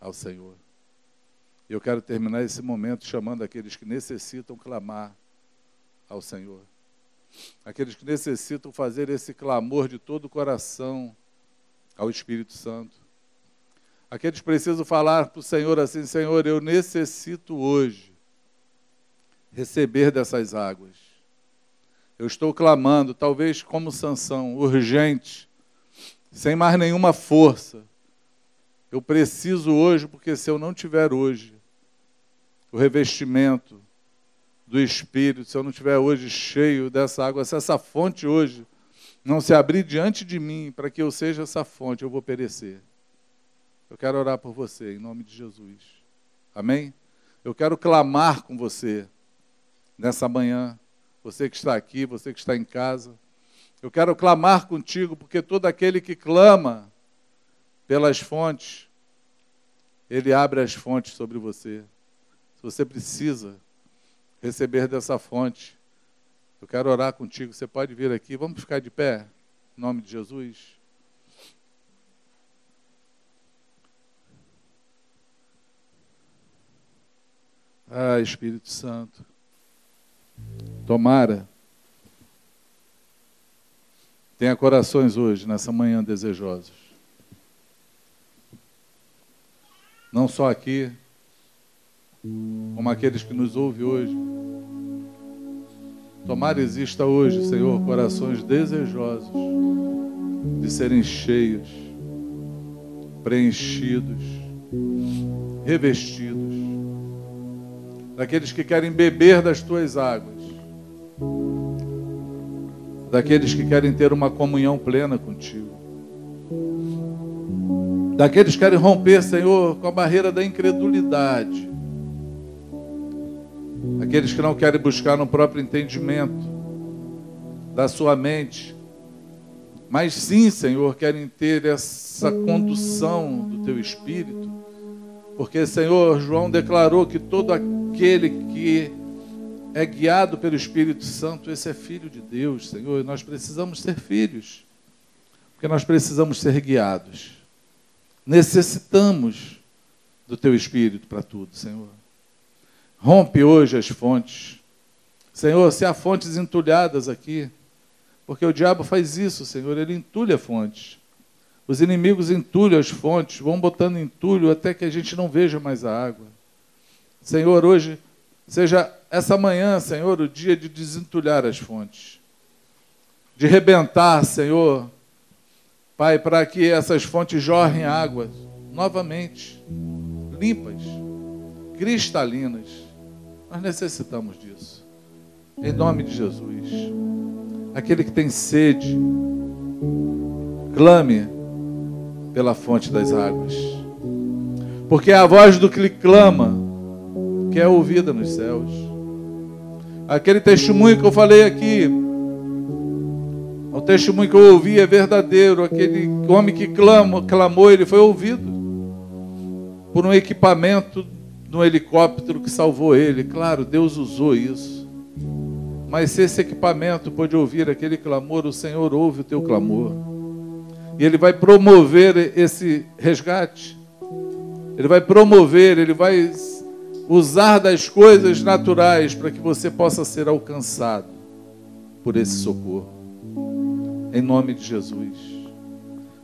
ao Senhor. Eu quero terminar esse momento chamando aqueles que necessitam clamar ao Senhor aqueles que necessitam fazer esse clamor de todo o coração ao Espírito Santo. Aqueles que precisam falar para o Senhor assim: Senhor, eu necessito hoje receber dessas águas. Eu estou clamando, talvez como sanção, urgente, sem mais nenhuma força. Eu preciso hoje, porque se eu não tiver hoje o revestimento, do Espírito, se eu não estiver hoje cheio dessa água, se essa fonte hoje não se abrir diante de mim para que eu seja essa fonte, eu vou perecer. Eu quero orar por você, em nome de Jesus. Amém? Eu quero clamar com você nessa manhã. Você que está aqui, você que está em casa. Eu quero clamar contigo, porque todo aquele que clama pelas fontes, ele abre as fontes sobre você. Se você precisa receber dessa fonte, eu quero orar contigo. Você pode vir aqui. Vamos ficar de pé, em nome de Jesus. Ah, Espírito Santo. Tomara. Tenha corações hoje, nessa manhã desejosos. Não só aqui, como aqueles que nos ouvem hoje. Tomara exista hoje, Senhor, corações desejosos de serem cheios, preenchidos, revestidos daqueles que querem beber das tuas águas, daqueles que querem ter uma comunhão plena contigo, daqueles que querem romper, Senhor, com a barreira da incredulidade, aqueles que não querem buscar no próprio entendimento da sua mente, mas sim, Senhor, querem ter essa condução do teu espírito, porque, Senhor, João declarou que todo aquele que é guiado pelo Espírito Santo, esse é filho de Deus, Senhor. E nós precisamos ser filhos, porque nós precisamos ser guiados. Necessitamos do Teu Espírito para tudo, Senhor. Rompe hoje as fontes. Senhor, se há fontes entulhadas aqui, porque o diabo faz isso, Senhor, ele entulha fontes. Os inimigos entulham as fontes, vão botando entulho até que a gente não veja mais a água. Senhor, hoje seja essa manhã, Senhor, o dia de desentulhar as fontes, de rebentar, Senhor, Pai, para que essas fontes jorrem águas novamente, limpas, cristalinas. Nós necessitamos disso. Em nome de Jesus. Aquele que tem sede, clame pela fonte das águas. Porque é a voz do que clama que é ouvida nos céus. Aquele testemunho que eu falei aqui, o testemunho que eu ouvi é verdadeiro. Aquele homem que clama, clamou, ele foi ouvido por um equipamento no helicóptero que salvou ele. Claro, Deus usou isso. Mas se esse equipamento pôde ouvir aquele clamor, o Senhor ouve o teu clamor. E Ele vai promover esse resgate. Ele vai promover, Ele vai usar das coisas naturais para que você possa ser alcançado por esse socorro. Em nome de Jesus.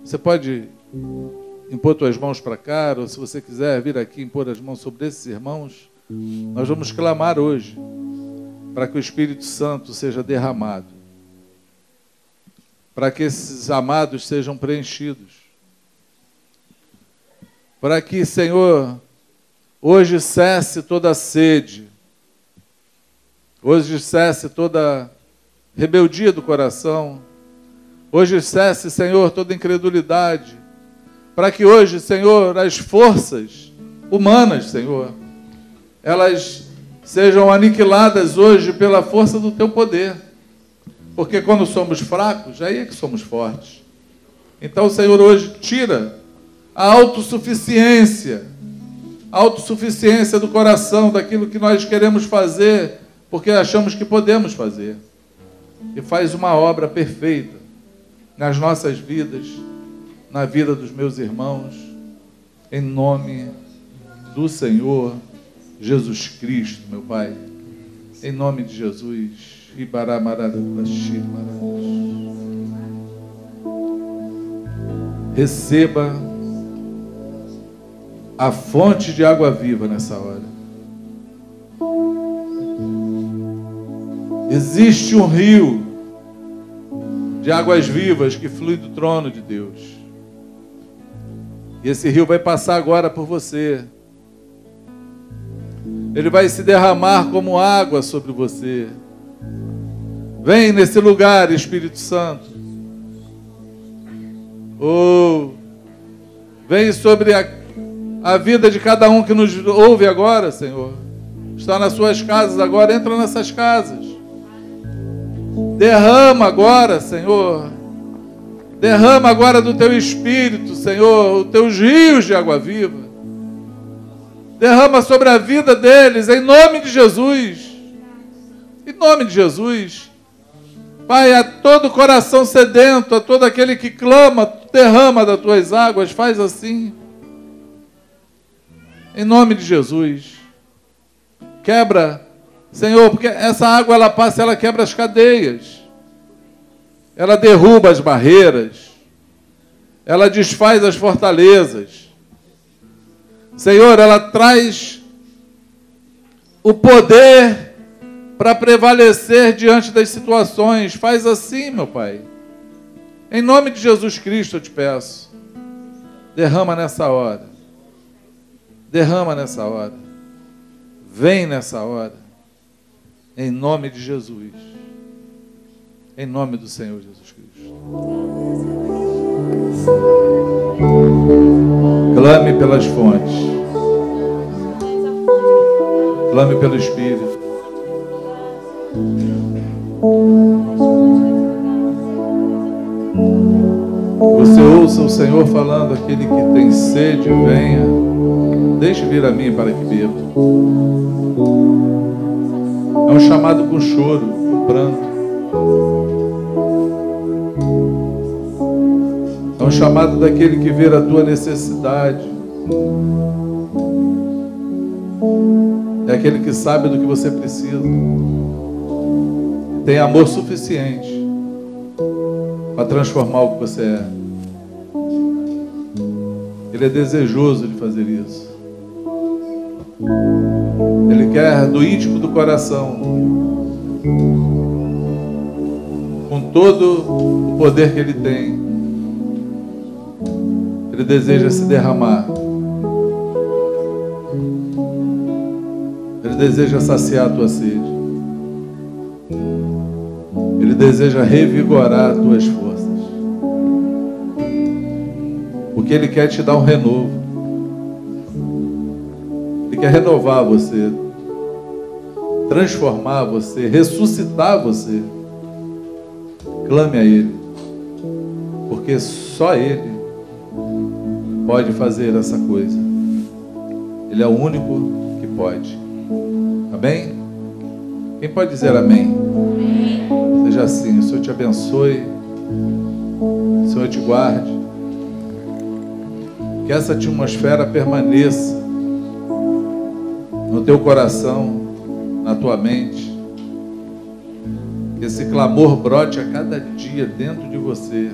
Você pode impor suas mãos para cá, ou se você quiser vir aqui impor as mãos sobre esses irmãos, nós vamos clamar hoje para que o Espírito Santo seja derramado, para que esses amados sejam preenchidos, para que, Senhor, Hoje cesse toda sede. Hoje cesse toda rebeldia do coração. Hoje cesse, Senhor, toda incredulidade. Para que hoje, Senhor, as forças humanas, Senhor, elas sejam aniquiladas hoje pela força do teu poder. Porque quando somos fracos, aí é que somos fortes. Então, Senhor, hoje tira a autossuficiência autossuficiência do coração, daquilo que nós queremos fazer, porque achamos que podemos fazer. E faz uma obra perfeita nas nossas vidas, na vida dos meus irmãos, em nome do Senhor Jesus Cristo, meu Pai. Em nome de Jesus. Receba a fonte de água viva nessa hora. Existe um rio de águas vivas que flui do trono de Deus. E esse rio vai passar agora por você. Ele vai se derramar como água sobre você. Vem nesse lugar, Espírito Santo. Oh, vem sobre a a vida de cada um que nos ouve agora, Senhor. Está nas suas casas agora, entra nessas casas. Derrama agora, Senhor. Derrama agora do teu espírito, Senhor, os teus rios de água viva. Derrama sobre a vida deles, em nome de Jesus. Em nome de Jesus. Pai, a todo coração sedento, a todo aquele que clama, derrama das tuas águas, faz assim. Em nome de Jesus. Quebra, Senhor, porque essa água ela passa, ela quebra as cadeias. Ela derruba as barreiras. Ela desfaz as fortalezas. Senhor, ela traz o poder para prevalecer diante das situações. Faz assim, meu Pai. Em nome de Jesus Cristo eu te peço. Derrama nessa hora. Derrama nessa hora. Vem nessa hora. Em nome de Jesus. Em nome do Senhor Jesus Cristo. Clame pelas fontes. Clame pelo Espírito. Você ouça o Senhor falando: aquele que tem sede, venha. Deixe vir a mim para que beba. É um chamado com choro, com pranto. É um chamado daquele que vê a tua necessidade. É aquele que sabe do que você precisa tem amor suficiente para transformar o que você é. Ele é desejoso de fazer isso. Ele quer do íntimo do coração, com todo o poder que ele tem, ele deseja se derramar. Ele deseja saciar a tua sede. Ele deseja revigorar as tuas forças. Porque Ele quer te dar um renovo. Quer renovar você, transformar você, ressuscitar você. Clame a Ele, porque só Ele pode fazer essa coisa. Ele é o único que pode. Amém? Quem pode dizer amém? Seja assim, o Senhor te abençoe, o Senhor te guarde. Que essa atmosfera permaneça no teu coração, na tua mente. Que esse clamor brote a cada dia dentro de você,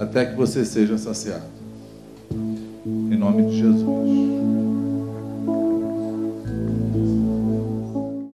até que você seja saciado. Em nome de Jesus.